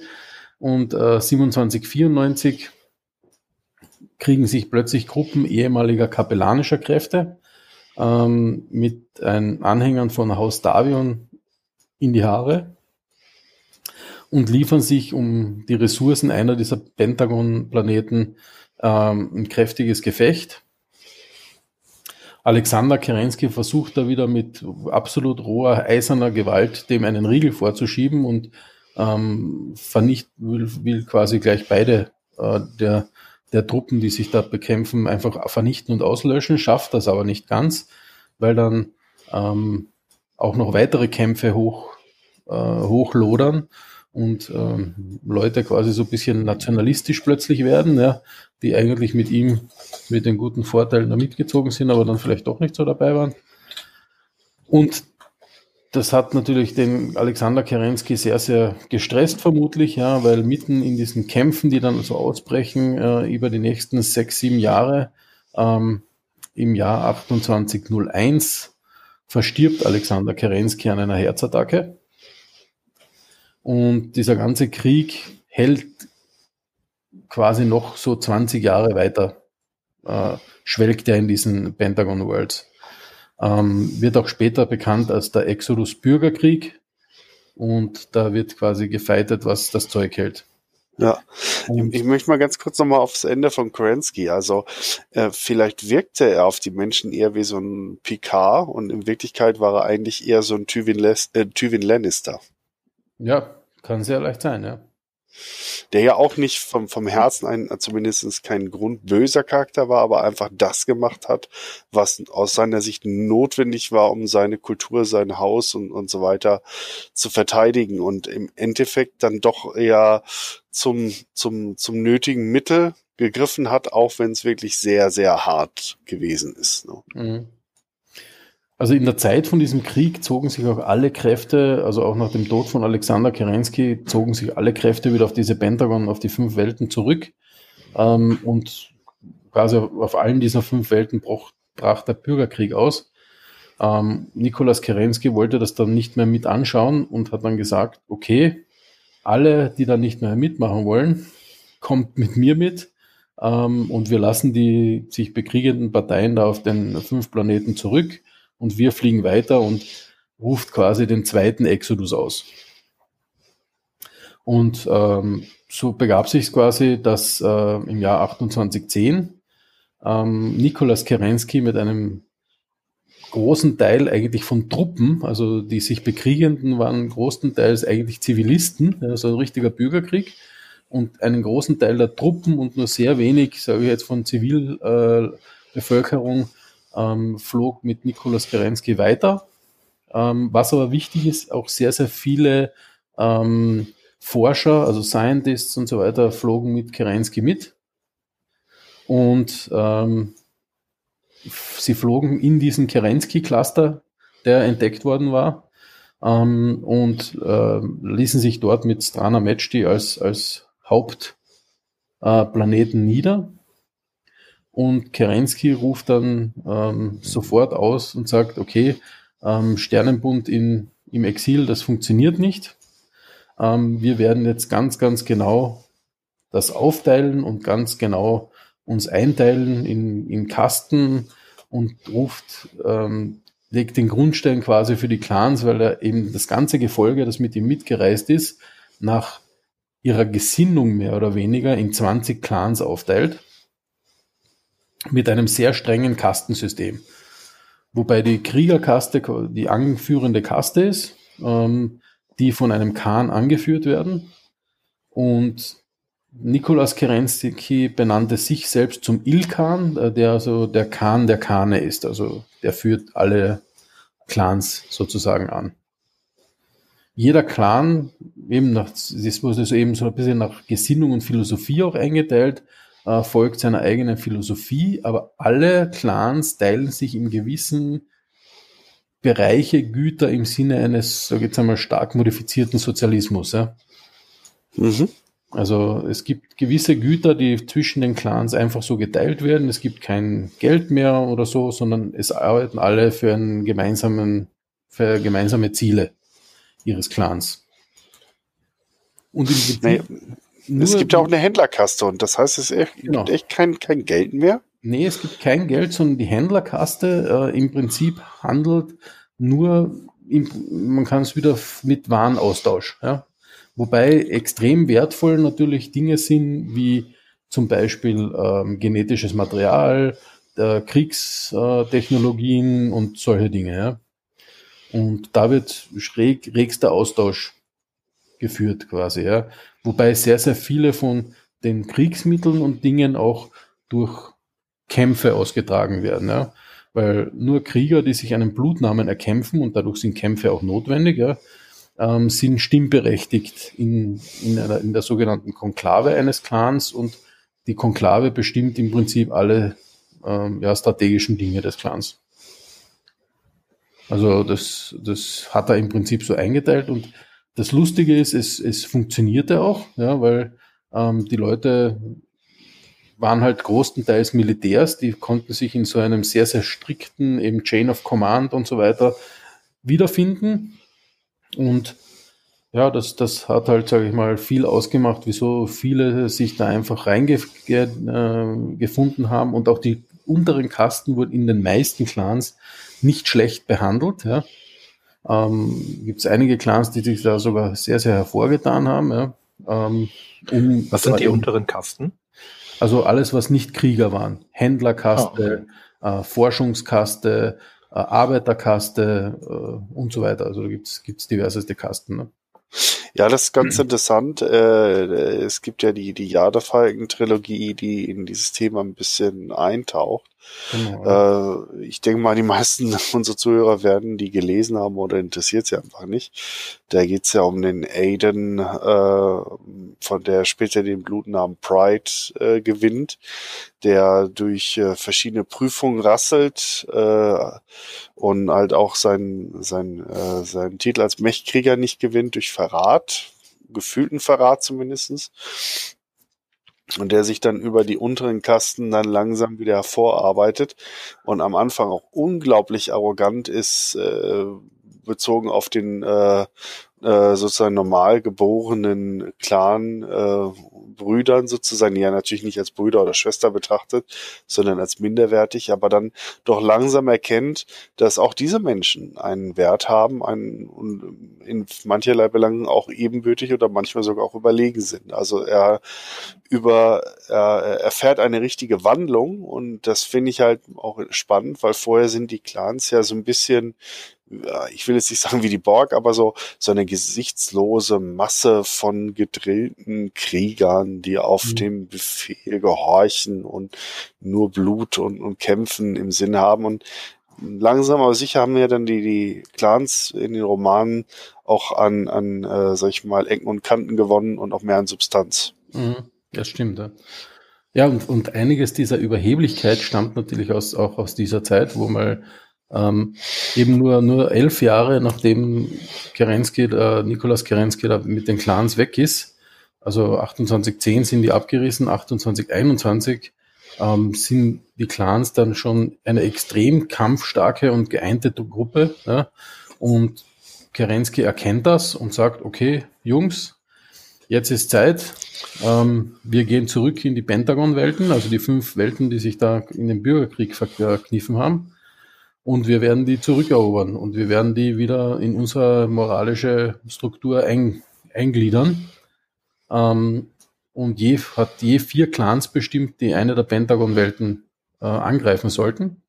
Und äh, 2794 kriegen sich plötzlich Gruppen ehemaliger kapellanischer Kräfte ähm, mit ein Anhängern von Haus Davion in die Haare und liefern sich um die Ressourcen einer dieser Pentagon-Planeten ähm, ein kräftiges Gefecht. Alexander Kerensky versucht da wieder mit absolut roher, eiserner Gewalt dem einen Riegel vorzuschieben und ähm, vernicht, will, will quasi gleich beide äh, der, der Truppen, die sich da bekämpfen, einfach vernichten und auslöschen, schafft das aber nicht ganz, weil dann ähm, auch noch weitere Kämpfe hoch, äh, hochlodern und ähm, Leute quasi so ein bisschen nationalistisch plötzlich werden, ja, die eigentlich mit ihm, mit den guten Vorteilen da mitgezogen sind, aber dann vielleicht doch nicht so dabei waren. Und das hat natürlich den Alexander Kerensky sehr, sehr gestresst vermutlich, ja, weil mitten in diesen Kämpfen, die dann so ausbrechen äh, über die nächsten sechs, sieben Jahre, ähm, im Jahr 2801 verstirbt Alexander Kerensky an einer Herzattacke. Und dieser ganze Krieg hält quasi noch so 20 Jahre weiter, äh, schwelgt er in diesen Pentagon Worlds. Ähm, wird auch später bekannt als der Exodus Bürgerkrieg und da wird quasi gefeitet, was das Zeug hält. Ja, und ich möchte mal ganz kurz nochmal aufs Ende von Kerensky. Also äh, vielleicht wirkte er auf die Menschen eher wie so ein Picard und in Wirklichkeit war er eigentlich eher so ein Tywin, Les äh, Tywin Lannister. Ja, kann sehr leicht sein, ja der ja auch nicht vom, vom Herzen ein, zumindest kein grundböser Charakter war, aber einfach das gemacht hat, was aus seiner Sicht notwendig war, um seine Kultur, sein Haus und, und so weiter zu verteidigen und im Endeffekt dann doch eher zum, zum, zum nötigen Mittel gegriffen hat, auch wenn es wirklich sehr, sehr hart gewesen ist. Ne? Mhm. Also in der Zeit von diesem Krieg zogen sich auch alle Kräfte, also auch nach dem Tod von Alexander Kerensky, zogen sich alle Kräfte wieder auf diese Pentagon, auf die fünf Welten zurück. Ähm, und quasi auf allen dieser fünf Welten brach, brach der Bürgerkrieg aus. Ähm, Nikolaus Kerensky wollte das dann nicht mehr mit anschauen und hat dann gesagt, okay, alle, die da nicht mehr mitmachen wollen, kommt mit mir mit ähm, und wir lassen die sich bekriegenden Parteien da auf den fünf Planeten zurück und wir fliegen weiter und ruft quasi den zweiten Exodus aus. Und ähm, so begab sich quasi, dass äh, im Jahr 2810 ähm, Nikolaus Kerensky mit einem großen Teil eigentlich von Truppen, also die sich bekriegenden waren größtenteils eigentlich Zivilisten, also ein richtiger Bürgerkrieg, und einen großen Teil der Truppen und nur sehr wenig, sage ich jetzt, von Zivilbevölkerung ähm, flog mit Nikolaus Kerensky weiter. Ähm, was aber wichtig ist, auch sehr, sehr viele ähm, Forscher, also Scientists und so weiter, flogen mit Kerensky mit. Und ähm, sie flogen in diesen Kerensky-Cluster, der entdeckt worden war, ähm, und äh, ließen sich dort mit Strana Mechti als, als Hauptplaneten äh, nieder. Und Kerensky ruft dann ähm, sofort aus und sagt, okay, ähm, Sternenbund in, im Exil, das funktioniert nicht. Ähm, wir werden jetzt ganz, ganz genau das aufteilen und ganz genau uns einteilen in, in Kasten und ruft, ähm, legt den Grundstein quasi für die Clans, weil er eben das ganze Gefolge, das mit ihm mitgereist ist, nach ihrer Gesinnung mehr oder weniger in 20 Clans aufteilt mit einem sehr strengen Kastensystem. Wobei die Kriegerkaste die anführende Kaste ist, ähm, die von einem Khan angeführt werden. Und Nikolaus Kerensky benannte sich selbst zum Ilkhan, äh, der also der Khan der Khane ist. Also der führt alle Clans sozusagen an. Jeder Clan, eben nach, das wurde so eben so ein bisschen nach Gesinnung und Philosophie auch eingeteilt, äh, folgt seiner eigenen Philosophie, aber alle Clans teilen sich in gewissen Bereiche Güter im Sinne eines, ich jetzt einmal, stark modifizierten Sozialismus. Ja? Mhm. Also es gibt gewisse Güter, die zwischen den Clans einfach so geteilt werden. Es gibt kein Geld mehr oder so, sondern es arbeiten alle für einen gemeinsamen, für gemeinsame Ziele. ihres Clans. Und im Prinzip es gibt ja auch eine Händlerkaste und das heißt, es echt, genau. gibt echt kein, kein Geld mehr. Nee, es gibt kein Geld, sondern die Händlerkaste äh, im Prinzip handelt nur, im, man kann es wieder mit Warenaustausch. Ja? Wobei extrem wertvoll natürlich Dinge sind wie zum Beispiel ähm, genetisches Material, äh, Kriegstechnologien und solche Dinge. Ja? Und da wird schräg, regster Austausch geführt quasi. Ja? Wobei sehr, sehr viele von den Kriegsmitteln und Dingen auch durch Kämpfe ausgetragen werden. Ja? Weil nur Krieger, die sich einen Blutnamen erkämpfen, und dadurch sind Kämpfe auch notwendig, ja, ähm, sind stimmberechtigt in, in, einer, in der sogenannten Konklave eines Clans und die Konklave bestimmt im Prinzip alle ähm, ja, strategischen Dinge des Clans. Also das, das hat er im Prinzip so eingeteilt und das Lustige ist, es, es funktionierte auch, ja, weil ähm, die Leute waren halt großenteils Militärs, die konnten sich in so einem sehr, sehr strikten eben Chain of Command und so weiter wiederfinden. Und ja, das, das hat halt, sage ich mal, viel ausgemacht, wieso viele sich da einfach reingefunden äh, haben und auch die unteren Kasten wurden in den meisten Clans nicht schlecht behandelt. Ja. Ähm, Gibt es einige Clans, die sich da sogar sehr, sehr hervorgetan haben. Ja. Ähm, um Was sind die unteren Kasten? Also alles, was nicht Krieger waren. Händlerkaste, oh, okay. äh, Forschungskaste, äh, Arbeiterkaste äh, und so weiter. Also da gibt's gibt's diverseste Kasten. Ne? Ja, das ist ganz mhm. interessant. Äh, es gibt ja die, die Jadefalken-Trilogie, die in dieses Thema ein bisschen eintaucht. Genau. Äh, ich denke mal, die meisten (laughs) unserer Zuhörer werden die gelesen haben oder interessiert sie einfach nicht. Da geht's ja um den Aiden, äh, von der später den Blutnamen Pride äh, gewinnt, der durch äh, verschiedene Prüfungen rasselt äh, und halt auch seinen sein, äh, seinen Titel als Mechkrieger nicht gewinnt durch Verrat, gefühlten Verrat zumindestens und der sich dann über die unteren Kasten dann langsam wieder hervorarbeitet und am Anfang auch unglaublich arrogant ist, äh, bezogen auf den äh, äh, sozusagen normal geborenen Clan äh, Brüdern sozusagen, die er natürlich nicht als Brüder oder Schwester betrachtet, sondern als minderwertig, aber dann doch langsam erkennt, dass auch diese Menschen einen Wert haben, einen und in mancherlei Belangen auch ebenbürtig oder manchmal sogar auch überlegen sind. Also er über er erfährt eine richtige Wandlung und das finde ich halt auch spannend, weil vorher sind die Clans ja so ein bisschen ich will jetzt nicht sagen wie die Borg, aber so, so eine gesichtslose Masse von gedrillten Kriegern, die auf mhm. dem Befehl gehorchen und nur Blut und, und Kämpfen im Sinn haben. Und langsam aber sicher haben ja dann die, die Clans in den Romanen auch an, an äh, sag ich mal, Ecken und Kanten gewonnen und auch mehr an Substanz. Mhm. Das stimmt, ja. Ja, und, und einiges dieser Überheblichkeit stammt natürlich aus, auch aus dieser Zeit, wo mal ähm, eben nur, nur elf Jahre nachdem Kerensky, äh, Nikolaus Kerensky da mit den Clans weg ist, also 2810 sind die abgerissen, 2821 ähm, sind die Clans dann schon eine extrem kampfstarke und geeinte Gruppe. Ja? Und Kerensky erkennt das und sagt, okay, Jungs, jetzt ist Zeit. Ähm, wir gehen zurück in die Pentagon-Welten, also die fünf Welten, die sich da in den Bürgerkrieg verkniffen haben und wir werden die zurückerobern und wir werden die wieder in unsere moralische Struktur ein, eingliedern. Ähm, und je, hat je vier Clans bestimmt, die eine der Pentagon-Welten äh, angreifen sollten.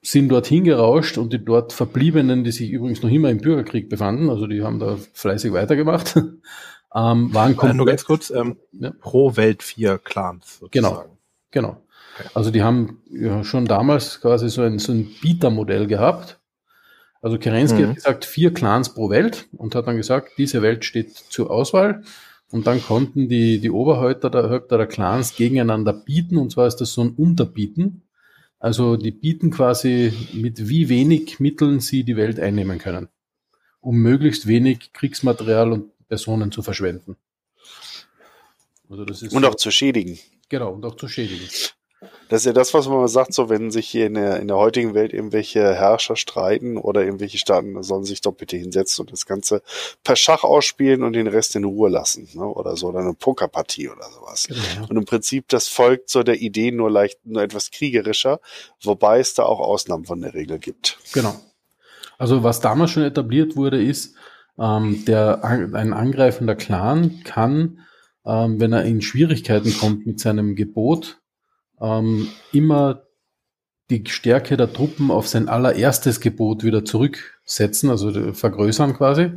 Sind dort hingerauscht und die dort Verbliebenen, die sich übrigens noch immer im Bürgerkrieg befanden, also die haben da fleißig weitergemacht, (laughs) ähm, waren komplett, Nur ganz kurz, ähm, ja. pro Welt vier Clans sozusagen. Genau, genau. Also die haben ja schon damals quasi so ein, so ein Bietermodell gehabt. Also Kerensky mhm. hat gesagt, vier Clans pro Welt und hat dann gesagt, diese Welt steht zur Auswahl. Und dann konnten die, die Oberhäupter der, Häupter der Clans gegeneinander bieten, und zwar ist das so ein Unterbieten. Also die bieten quasi mit wie wenig Mitteln sie die Welt einnehmen können, um möglichst wenig Kriegsmaterial und Personen zu verschwenden. Also das ist und so, auch zu schädigen. Genau, und auch zu schädigen. Das ist ja das, was man mal sagt, so wenn sich hier in der, in der heutigen Welt irgendwelche Herrscher streiten oder irgendwelche Staaten, sollen sich doch bitte hinsetzen und das Ganze per Schach ausspielen und den Rest in Ruhe lassen, ne? oder so, oder eine Pokerpartie oder sowas. Genau. Und im Prinzip, das folgt so der Idee nur leicht, nur etwas kriegerischer, wobei es da auch Ausnahmen von der Regel gibt. Genau. Also was damals schon etabliert wurde, ist, ähm, der, ein angreifender Clan kann, ähm, wenn er in Schwierigkeiten kommt mit seinem Gebot, ähm, immer die Stärke der Truppen auf sein allererstes Gebot wieder zurücksetzen, also vergrößern quasi,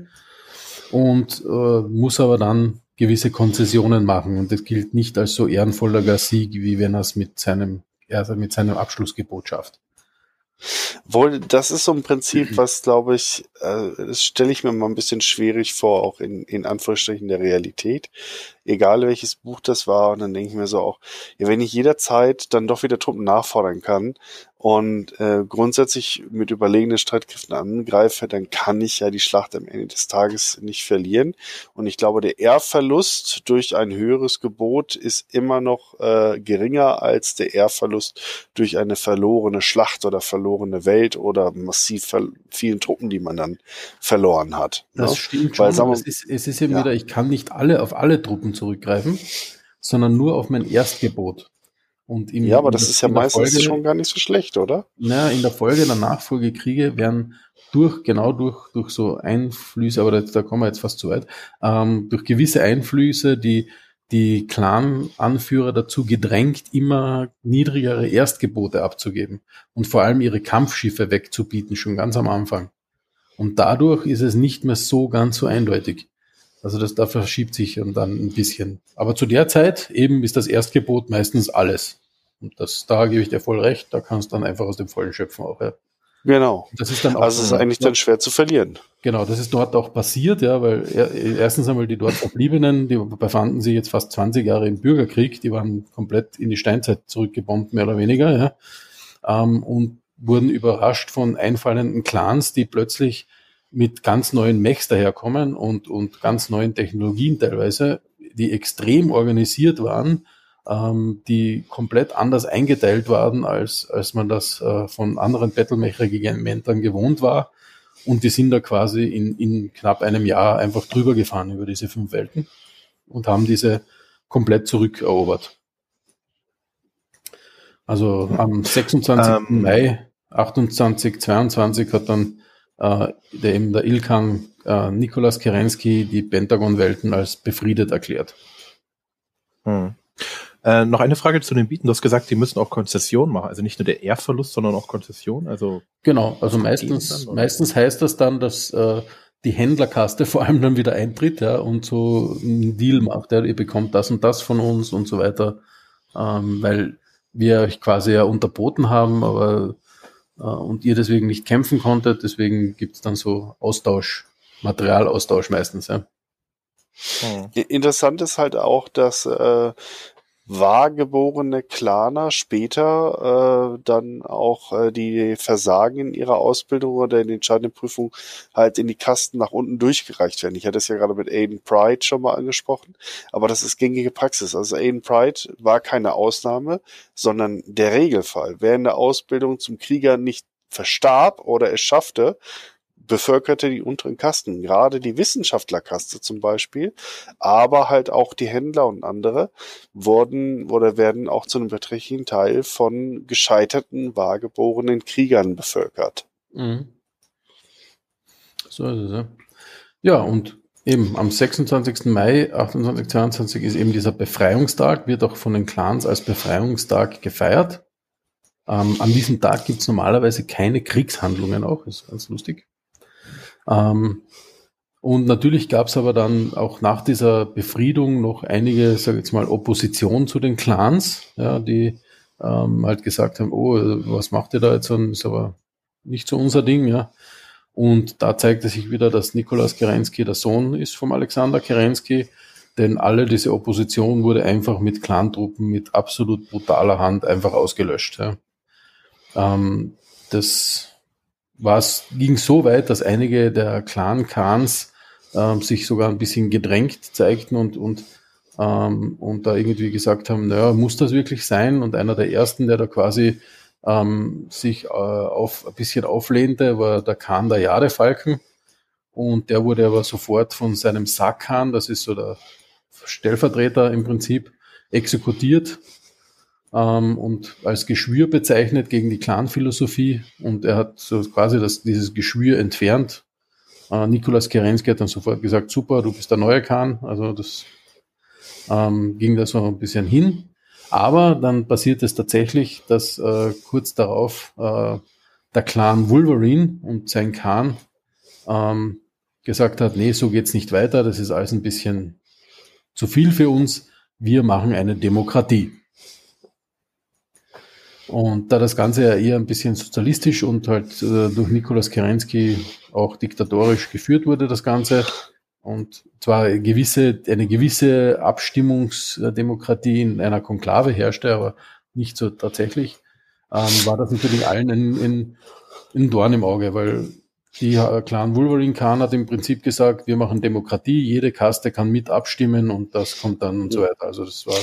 und äh, muss aber dann gewisse Konzessionen machen. Und das gilt nicht als so ehrenvoller Sieg, wie wenn er es mit seinem, also mit seinem Abschlussgebot schafft. Wohl, das ist so ein Prinzip, was glaube ich, äh, das stelle ich mir mal ein bisschen schwierig vor, auch in, in Anführungsstrichen der Realität egal welches Buch das war. Und dann denke ich mir so auch, ja, wenn ich jederzeit dann doch wieder Truppen nachfordern kann und äh, grundsätzlich mit überlegenen Streitkräften angreife, dann kann ich ja die Schlacht am Ende des Tages nicht verlieren. Und ich glaube, der Ehrverlust durch ein höheres Gebot ist immer noch äh, geringer als der Ehrverlust durch eine verlorene Schlacht oder verlorene Welt oder massiv vielen Truppen, die man dann verloren hat. Das ne? stimmt schon. Weil, wir, es, ist, es ist eben ja. wieder, ich kann nicht alle auf alle Truppen zurückgreifen, sondern nur auf mein Erstgebot. Und im, ja, aber das ist ja meistens Folge, schon gar nicht so schlecht, oder? Naja, in der Folge der Nachfolgekriege werden durch, genau durch, durch so Einflüsse, aber da, da kommen wir jetzt fast zu weit, ähm, durch gewisse Einflüsse, die die Clan-Anführer dazu gedrängt, immer niedrigere Erstgebote abzugeben und vor allem ihre Kampfschiffe wegzubieten, schon ganz am Anfang. Und dadurch ist es nicht mehr so ganz so eindeutig. Also das, da verschiebt sich und dann ein bisschen. Aber zu der Zeit eben ist das Erstgebot meistens alles. Und das, da gebe ich dir voll recht, da kannst du dann einfach aus dem Vollen schöpfen auch, ja. Genau. Das ist dann auch also es ist eigentlich dann schwer zu verlieren. Genau, das ist dort auch passiert, ja, weil erstens einmal die dort Verbliebenen, die befanden sich jetzt fast 20 Jahre im Bürgerkrieg, die waren komplett in die Steinzeit zurückgebombt, mehr oder weniger, ja, ähm, und wurden überrascht von einfallenden Clans, die plötzlich mit ganz neuen Mechs daherkommen und, und ganz neuen Technologien teilweise, die extrem organisiert waren, ähm, die komplett anders eingeteilt waren, als, als man das äh, von anderen Battlemech-Regimentern gewohnt war. Und die sind da quasi in, in knapp einem Jahr einfach drüber gefahren über diese fünf Welten und haben diese komplett zurückerobert. Also am 26. Ähm, Mai 28, 22 hat dann äh, der eben der Ilkan äh, Nikolaus Kerensky die Pentagon-Welten als befriedet erklärt. Hm. Äh, noch eine Frage zu den Bieten. Du hast gesagt, die müssen auch Konzession machen. Also nicht nur der Ehrverlust, sondern auch Konzession. Also genau. Also meistens, dann, meistens heißt das dann, dass äh, die Händlerkaste (laughs) vor allem dann wieder eintritt, ja, und so einen Deal macht. Ja, ihr bekommt das und das von uns und so weiter, ähm, weil wir euch quasi ja unterboten haben, aber und ihr deswegen nicht kämpfen konntet. Deswegen gibt es dann so Austausch, Materialaustausch meistens. Ja. Hm. Interessant ist halt auch, dass äh, wahrgeborene Klaner später äh, dann auch äh, die Versagen in ihrer Ausbildung oder in den entscheidenden Prüfungen halt in die Kasten nach unten durchgereicht werden. Ich hatte es ja gerade mit Aiden Pride schon mal angesprochen, aber das ist gängige Praxis. Also Aiden Pride war keine Ausnahme, sondern der Regelfall. Wer in der Ausbildung zum Krieger nicht verstarb oder es schaffte, bevölkerte die unteren Kasten, gerade die Wissenschaftlerkaste zum Beispiel, aber halt auch die Händler und andere wurden oder werden auch zu einem beträchtlichen Teil von gescheiterten, wahrgeborenen Kriegern bevölkert. Mhm. So ist es, ja. Ja, und eben am 26. Mai 2822 ist eben dieser Befreiungstag, wird auch von den Clans als Befreiungstag gefeiert. Ähm, an diesem Tag gibt es normalerweise keine Kriegshandlungen auch, ist ganz lustig. Ähm, und natürlich gab es aber dann auch nach dieser Befriedung noch einige, sage ich jetzt mal, Opposition zu den Clans, ja, die ähm, halt gesagt haben, oh, was macht ihr da jetzt? Und ist aber nicht so unser Ding, ja. Und da zeigte sich wieder, dass Nikolaus Kerensky der Sohn ist vom Alexander Kerensky, denn alle diese Opposition wurde einfach mit Clantruppen mit absolut brutaler Hand einfach ausgelöscht. Ja. Ähm, das was ging so weit, dass einige der Clan-Khans äh, sich sogar ein bisschen gedrängt zeigten und, und ähm, und da irgendwie gesagt haben, naja, muss das wirklich sein? Und einer der ersten, der da quasi ähm, sich äh, auf, ein bisschen auflehnte, war der Khan der Jadefalken. Und der wurde aber sofort von seinem Sackhan, das ist so der Stellvertreter im Prinzip, exekutiert ähm, und als Geschwür bezeichnet gegen die Clan-Philosophie. Und er hat so quasi das, dieses Geschwür entfernt. Äh, Nikolaus Kerensky hat dann sofort gesagt, super, du bist der neue Khan. Also das ähm, ging da so ein bisschen hin. Aber dann passiert es tatsächlich, dass äh, kurz darauf äh, der Clan Wolverine und sein Khan ähm, gesagt hat, nee, so geht's nicht weiter, das ist alles ein bisschen zu viel für uns, wir machen eine Demokratie. Und da das Ganze ja eher ein bisschen sozialistisch und halt äh, durch Nikolaus Kerensky auch diktatorisch geführt wurde, das Ganze, und zwar eine gewisse, eine gewisse Abstimmungsdemokratie in einer Konklave herrschte, aber nicht so tatsächlich, ähm, war das natürlich allen in, in, in Dorn im Auge, weil die äh, Clan Wolverine Khan hat im Prinzip gesagt, wir machen Demokratie, jede Kaste kann mit abstimmen und das kommt dann und so weiter. Also das war.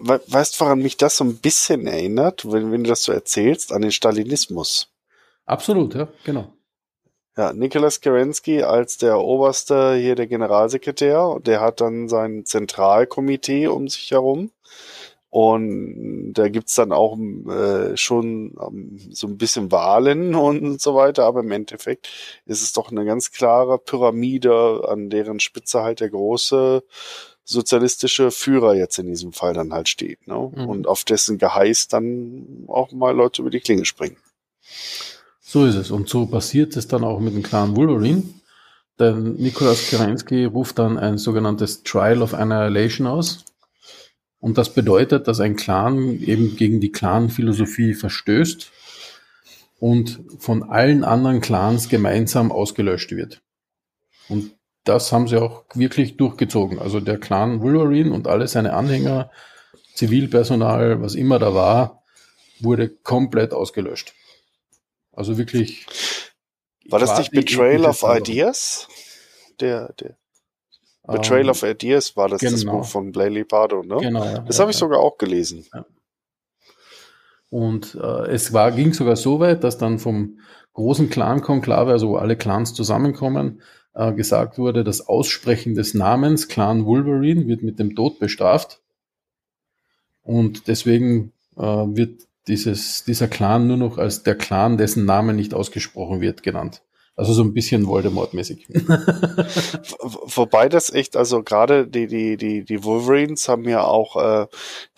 We weißt, woran mich das so ein bisschen erinnert, wenn, wenn du das so erzählst, an den Stalinismus? Absolut, ja, genau. Ja, Nicholas Kerensky als der oberste hier der Generalsekretär, der hat dann sein Zentralkomitee um sich herum. Und da gibt's dann auch äh, schon ähm, so ein bisschen Wahlen (laughs) und so weiter, aber im Endeffekt ist es doch eine ganz klare Pyramide, an deren Spitze halt der große sozialistische Führer jetzt in diesem Fall dann halt steht. Ne? Mhm. Und auf dessen Geheiß dann auch mal Leute über die Klinge springen. So ist es. Und so passiert es dann auch mit dem Clan Wolverine. Denn Nikolaus Kerensky ruft dann ein sogenanntes Trial of Annihilation aus. Und das bedeutet, dass ein Clan eben gegen die Clan-Philosophie verstößt und von allen anderen Clans gemeinsam ausgelöscht wird. Und das haben sie auch wirklich durchgezogen. Also der Clan Wolverine und alle seine Anhänger, Zivilpersonal, was immer da war, wurde komplett ausgelöscht. Also wirklich. War das nicht Betrayal of Ideas? Der, der. Betrayal ähm, of Ideas war das, genau. das Buch von Blayley Pardo, ne? Genau. Ja, das ja, habe ich ja. sogar auch gelesen. Und äh, es war, ging sogar so weit, dass dann vom großen Clan-Konklave, also wo alle Clans zusammenkommen, äh, gesagt wurde, das Aussprechen des Namens Clan Wolverine wird mit dem Tod bestraft. Und deswegen äh, wird dieses, dieser Clan nur noch als der Clan, dessen Name nicht ausgesprochen wird, genannt. Also so ein bisschen Voldemort-mäßig. (laughs) Wobei das echt, also gerade die, die, die, die Wolverines haben ja auch äh,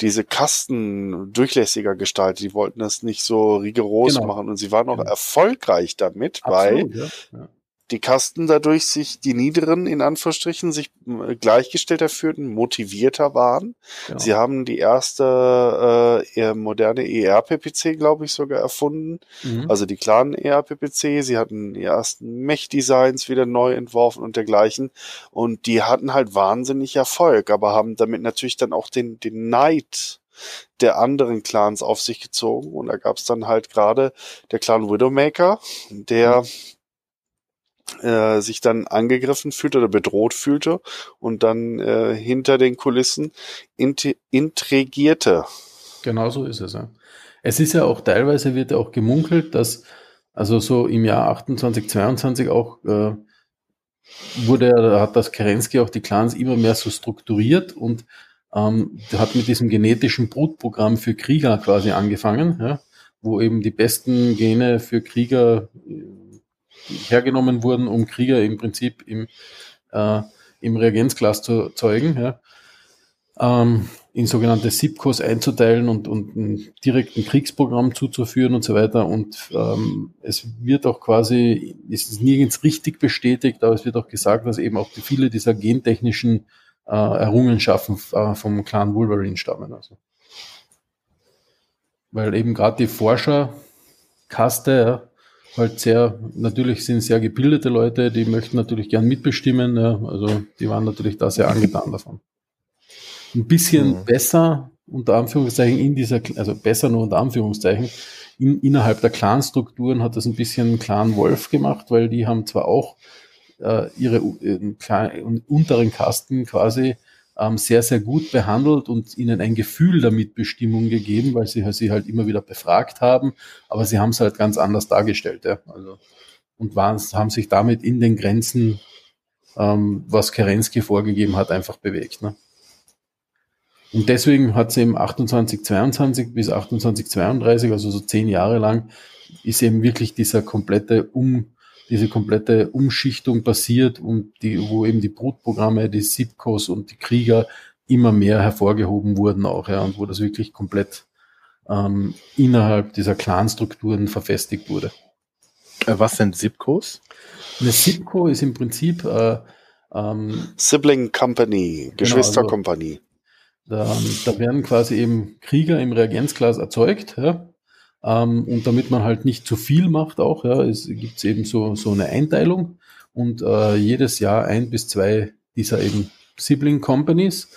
diese Kasten durchlässiger gestaltet. Die wollten das nicht so rigoros genau. machen und sie waren auch genau. erfolgreich damit, Absolut, weil ja. Ja die Kasten dadurch sich, die niederen in Anführungsstrichen, sich äh, gleichgestellter fühlten, motivierter waren. Genau. Sie haben die erste äh, moderne ERPPC, glaube ich, sogar erfunden. Mhm. Also die kleinen ERPPC. Sie hatten die ersten Mech-Designs wieder neu entworfen und dergleichen. Und die hatten halt wahnsinnig Erfolg, aber haben damit natürlich dann auch den, den Neid der anderen Clans auf sich gezogen. Und da gab es dann halt gerade der Clan Widowmaker, der mhm äh, sich dann angegriffen fühlte oder bedroht fühlte und dann äh, hinter den Kulissen int intrigierte. Genau so ist es. Ja. Es ist ja auch teilweise wird ja auch gemunkelt, dass also so im Jahr 28, 22 auch äh, wurde, hat das Kerensky auch die Clans immer mehr so strukturiert und ähm, hat mit diesem genetischen Brutprogramm für Krieger quasi angefangen, ja, wo eben die besten Gene für Krieger hergenommen wurden, um Krieger im Prinzip im, äh, im Reagenzglas zu zeugen, ja, ähm, in sogenannte SIPCOs einzuteilen und, und ein direkten Kriegsprogramm zuzuführen und so weiter. Und ähm, es wird auch quasi, ist es nirgends richtig bestätigt, aber es wird auch gesagt, dass eben auch viele dieser gentechnischen äh, Errungenschaften äh, vom Clan Wolverine stammen. Also. Weil eben gerade die Forscherkaste, halt sehr, natürlich sind sehr gebildete Leute, die möchten natürlich gern mitbestimmen, ja, also die waren natürlich da sehr angetan davon. Ein bisschen mhm. besser, unter Anführungszeichen, in dieser, also besser nur unter Anführungszeichen, in, innerhalb der Clan-Strukturen hat das ein bisschen Clan Wolf gemacht, weil die haben zwar auch äh, ihre äh, kleinen, unteren Kasten quasi ähm, sehr, sehr gut behandelt und ihnen ein Gefühl der Mitbestimmung gegeben, weil sie sie halt immer wieder befragt haben, aber sie haben es halt ganz anders dargestellt. Ja? Also, und waren, haben sich damit in den Grenzen, ähm, was Kerensky vorgegeben hat, einfach bewegt. Ne? Und deswegen hat sie eben 2822 bis 2832, also so zehn Jahre lang, ist eben wirklich dieser komplette Um, diese komplette Umschichtung passiert und die, wo eben die Brutprogramme, die SIPCOs und die Krieger immer mehr hervorgehoben wurden auch, ja, und wo das wirklich komplett ähm, innerhalb dieser Clanstrukturen verfestigt wurde. Äh, was sind SIPCOs? Eine SIPCO ist im Prinzip äh, ähm, Sibling Company, Geschwisterkompanie. Genau, also, da, da werden quasi eben Krieger im Reagenzglas erzeugt, ja, ähm, und damit man halt nicht zu viel macht auch, ja, es gibt eben so, so eine Einteilung und äh, jedes Jahr ein bis zwei dieser eben Sibling Companies,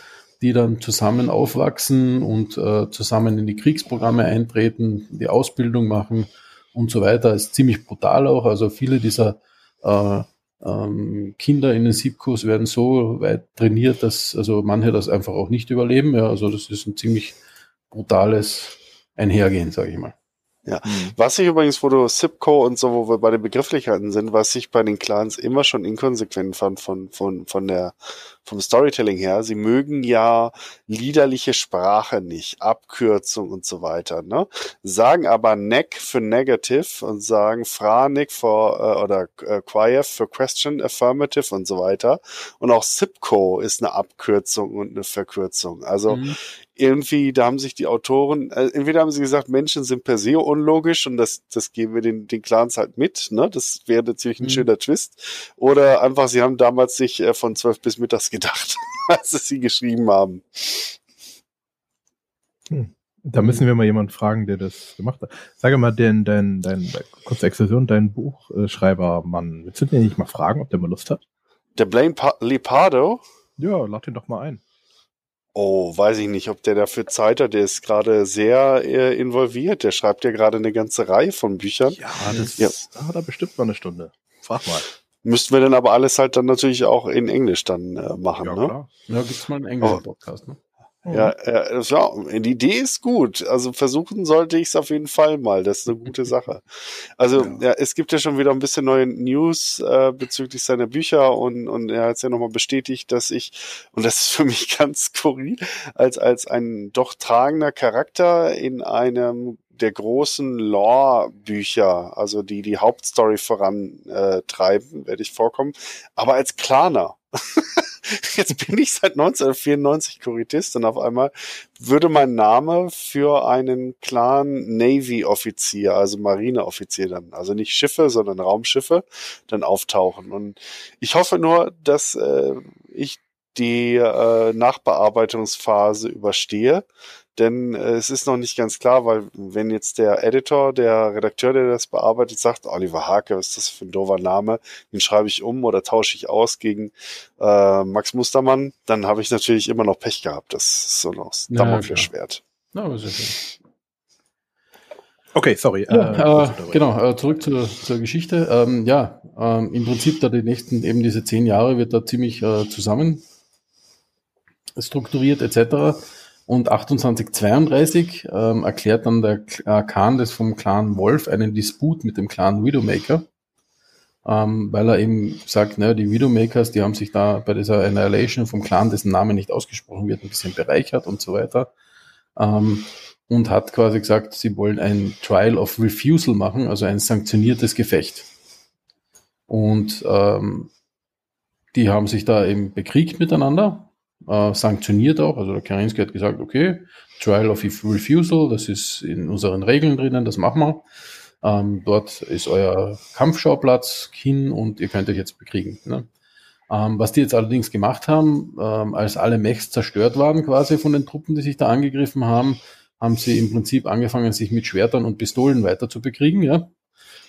die dann zusammen aufwachsen und äh, zusammen in die Kriegsprogramme eintreten, die Ausbildung machen und so weiter. Ist ziemlich brutal auch. Also viele dieser äh, ähm, Kinder in den Siebkurs werden so weit trainiert, dass also manche das einfach auch nicht überleben. Ja, also das ist ein ziemlich brutales Einhergehen, sage ich mal. Ja. Mhm. Was ich übrigens, wo du SIPCO und so, wo wir bei den Begrifflichkeiten sind, was ich bei den Clans immer schon inkonsequent fand von, von, von der, vom Storytelling her. Sie mögen ja liederliche Sprache nicht, Abkürzung und so weiter, ne? Sagen aber NEC für Negative und sagen FRANIC für, äh, oder äh, QUIEF für Question, Affirmative und so weiter. Und auch SIPCO ist eine Abkürzung und eine Verkürzung. Also mhm irgendwie, da haben sich die Autoren, äh, entweder haben sie gesagt, Menschen sind per se unlogisch und das, das geben wir den, den Clans halt mit, ne? Das wäre natürlich ein mhm. schöner Twist. Oder einfach, sie haben damals sich äh, von zwölf bis mittags gedacht, (laughs) als sie geschrieben haben. Hm. Da müssen wir mal jemanden fragen, der das gemacht hat. Sage mal, dein, dein, dein, kurze Exkursion, dein Buchschreiber, Mann, willst du den nicht mal fragen, ob der mal Lust hat? Der Blaine pa Lipardo? Ja, lad ihn doch mal ein. Oh, weiß ich nicht, ob der dafür Zeit hat. Der ist gerade sehr äh, involviert. Der schreibt ja gerade eine ganze Reihe von Büchern. Ja, das ja. da hat er bestimmt mal eine Stunde. Frag mal. Müssten wir dann aber alles halt dann natürlich auch in Englisch dann äh, machen, ja, ne? Klar. Ja, gibt's mal einen englischen oh. Podcast, ne? Ja, ja, ja, die Idee ist gut. Also versuchen sollte ich es auf jeden Fall mal. Das ist eine gute (laughs) Sache. Also ja. ja. es gibt ja schon wieder ein bisschen neue News äh, bezüglich seiner Bücher und, und er hat es ja nochmal bestätigt, dass ich, und das ist für mich (laughs) ganz skurril, als, als ein doch tragender Charakter in einem der großen Lore-Bücher, also die die Hauptstory vorantreiben, äh, werde ich vorkommen, aber als Klaner. (laughs) Jetzt bin ich seit 1994 Kuritist und auf einmal würde mein Name für einen klaren Navy-Offizier, also Marineoffizier dann, also nicht Schiffe, sondern Raumschiffe, dann auftauchen. Und ich hoffe nur, dass äh, ich die äh, Nachbearbeitungsphase überstehe, denn äh, es ist noch nicht ganz klar, weil wenn jetzt der Editor, der Redakteur, der das bearbeitet, sagt, Oliver Hake, was ist das für ein doofer Name, den schreibe ich um oder tausche ich aus gegen äh, Max Mustermann, dann habe ich natürlich immer noch Pech gehabt. Das ist so noch das ja, Damoklesschwert. Ja, Okay, sorry. Ja, äh, genau, äh, zurück zur, zur Geschichte. Ähm, ja, ähm, im Prinzip da die nächsten, eben diese zehn Jahre wird da ziemlich äh, zusammen strukturiert etc. Und 2832 ähm, erklärt dann der äh, Khan des vom Clan Wolf einen Disput mit dem Clan Widowmaker, ähm, weil er eben sagt, ne, die Widowmakers, die haben sich da bei dieser Annihilation vom Clan, dessen Name nicht ausgesprochen wird, ein bisschen bereichert und so weiter. Ähm, und hat quasi gesagt, sie wollen ein Trial of Refusal machen, also ein sanktioniertes Gefecht. Und ähm, die haben sich da eben bekriegt miteinander äh, sanktioniert auch. Also der Kerensky hat gesagt, okay, Trial of Refusal, das ist in unseren Regeln drinnen, das machen wir. Ähm, dort ist euer Kampfschauplatz hin und ihr könnt euch jetzt bekriegen. Ne? Ähm, was die jetzt allerdings gemacht haben, ähm, als alle Mechs zerstört waren quasi von den Truppen, die sich da angegriffen haben, haben sie im Prinzip angefangen, sich mit Schwertern und Pistolen weiter zu bekriegen. Ja?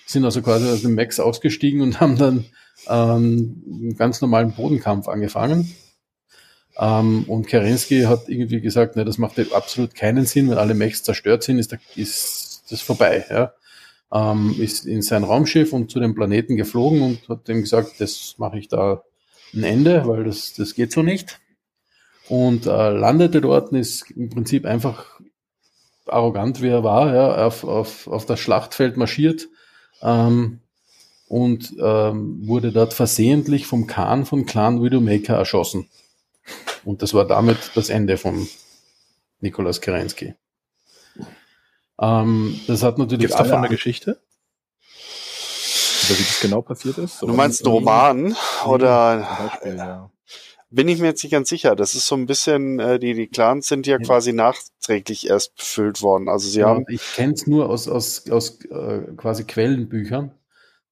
Sind also quasi aus dem Mechs ausgestiegen und haben dann ähm, einen ganz normalen Bodenkampf angefangen. Ähm, und Kerensky hat irgendwie gesagt, ne, das macht absolut keinen Sinn, wenn alle Mechs zerstört sind, ist, da, ist das vorbei. Ja. Ähm, ist in sein Raumschiff und zu dem Planeten geflogen und hat ihm gesagt, das mache ich da ein Ende, weil das, das geht so nicht. und äh, landete dort, ist im Prinzip einfach arrogant, wie er war, ja, auf, auf, auf das Schlachtfeld marschiert ähm, und ähm, wurde dort versehentlich vom Khan von Clan Widowmaker erschossen. Und das war damit das Ende von Nikolaus Kerensky. Ähm, das hat natürlich. Gibt es davon eine Geschichte? Oder wie das genau passiert ist? Du meinst einen Roman? Oder. Beispiel, ja. Bin ich mir jetzt nicht ganz sicher. Das ist so ein bisschen, äh, die, die Clans sind ja, ja. quasi nachträglich erst befüllt worden. Also sie ja, haben. Ich kenne es nur aus, aus, aus äh, quasi Quellenbüchern.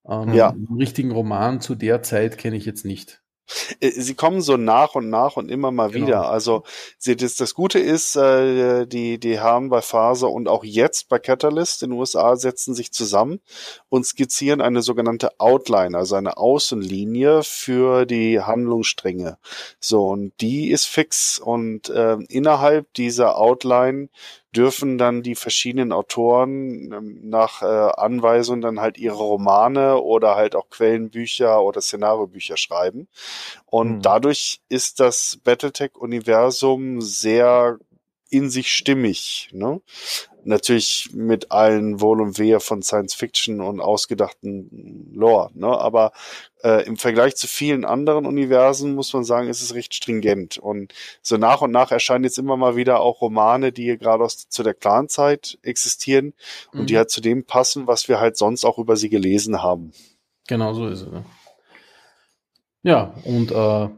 Ähm, ja. Einen richtigen Roman zu der Zeit kenne ich jetzt nicht. Äh, sie kommen so nach und nach und immer mal genau. wieder. Also sie, das, das Gute ist, äh, die, die haben bei Phase und auch jetzt bei Catalyst in den USA setzen sich zusammen und skizzieren eine sogenannte Outline, also eine Außenlinie für die Handlungsstränge. So, und die ist fix. Und äh, innerhalb dieser Outline dürfen dann die verschiedenen Autoren ähm, nach äh, Anweisung dann halt ihre Romane oder halt auch Quellenbücher oder Szenariobücher schreiben. Und mhm. dadurch ist das Battletech-Universum sehr in sich stimmig. Ne? Natürlich mit allen Wohl und Wehe von Science Fiction und ausgedachten Lore. Ne? Aber äh, im Vergleich zu vielen anderen Universen muss man sagen, ist es recht stringent. Und so nach und nach erscheinen jetzt immer mal wieder auch Romane, die gerade aus zu der Clanzeit existieren mhm. und die mhm. halt zu dem passen, was wir halt sonst auch über sie gelesen haben. Genau so ist es. Ne? Ja, und äh,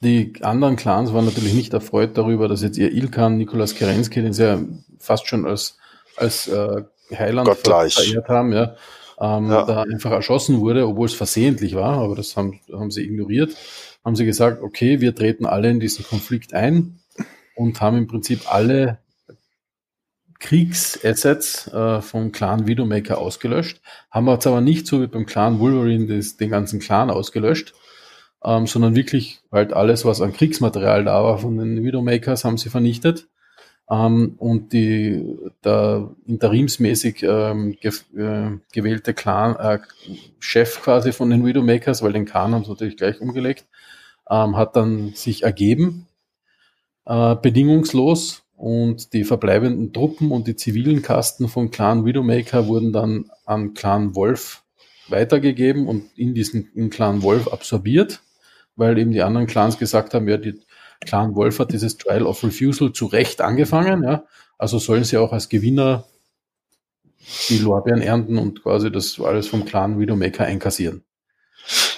die anderen Clans waren natürlich nicht erfreut darüber, dass jetzt ihr Ilkan, Nikolaus Kerensky, den sie ja fast schon als, als äh, Heiland verehrt haben, ja, ähm, ja. da einfach erschossen wurde, obwohl es versehentlich war, aber das haben, haben sie ignoriert. Haben sie gesagt, okay, wir treten alle in diesen Konflikt ein und haben im Prinzip alle Kriegsassets äh, vom Clan Widowmaker ausgelöscht, haben jetzt aber nicht so wie beim Clan Wolverine des, den ganzen Clan ausgelöscht, ähm, sondern wirklich halt alles, was an Kriegsmaterial da war von den Widowmakers, haben sie vernichtet. Ähm, und die, der interimsmäßig ähm, ge äh, gewählte Clan, äh, Chef quasi von den Widowmakers, weil den Khan haben sie natürlich gleich umgelegt, ähm, hat dann sich ergeben, äh, bedingungslos und die verbleibenden Truppen und die zivilen Kasten von Clan Widowmaker wurden dann an Clan Wolf weitergegeben und in diesen in Clan Wolf absorbiert weil eben die anderen Clans gesagt haben, ja, die Clan Wolf hat dieses Trial of Refusal zu Recht angefangen, ja, also sollen sie auch als Gewinner die Lorbeeren ernten und quasi das alles vom Clan Widowmaker einkassieren.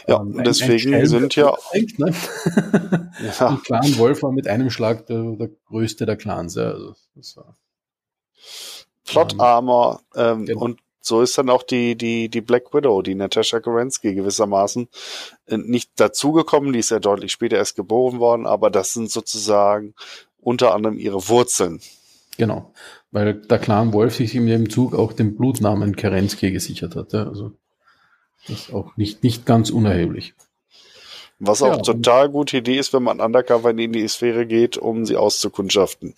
Ja, ähm, deswegen ein sind ja, denkt, ne? (laughs) ja. Und Clan Wolf war mit einem Schlag der, der größte der Clans. Ja. Also, das war, Plot ähm, Armor ähm, genau. und so ist dann auch die, die, die Black Widow, die Natascha Kerensky gewissermaßen äh, nicht dazugekommen, die ist ja deutlich später erst geboren worden, aber das sind sozusagen unter anderem ihre Wurzeln. Genau, weil der Clan Wolf sich in dem Zug auch den Blutnamen Kerensky gesichert hat. Ja, also das ist auch nicht, nicht ganz unerheblich. Was auch ja, total gute Idee ist, wenn man undercover in die Sphäre geht, um sie auszukundschaften.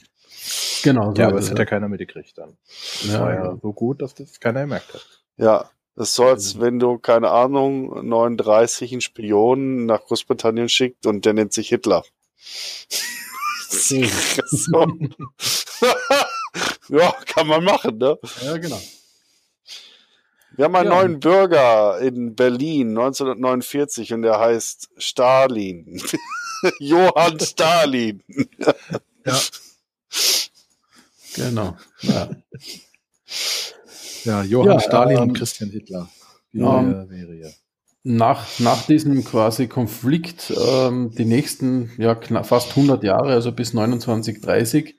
Genau. So ja, aber es hat ja keiner mitgekriegt dann. Das ja, war ja so gut, dass das keiner gemerkt hat. Ja, das soll, als mhm. wenn du, keine Ahnung, 39 einen Spion nach Großbritannien schickt und der nennt sich Hitler. (laughs) ja, kann man machen, ne? Ja, genau. Wir haben einen ja. neuen Bürger in Berlin 1949 und der heißt Stalin. (laughs) Johann Stalin. ja. (laughs) Genau. Ja, ja Johann ja, Stalin ähm, und Christian Hitler. Die ähm, Serie. Nach, nach diesem quasi Konflikt, ähm, die nächsten ja, fast 100 Jahre, also bis 2930,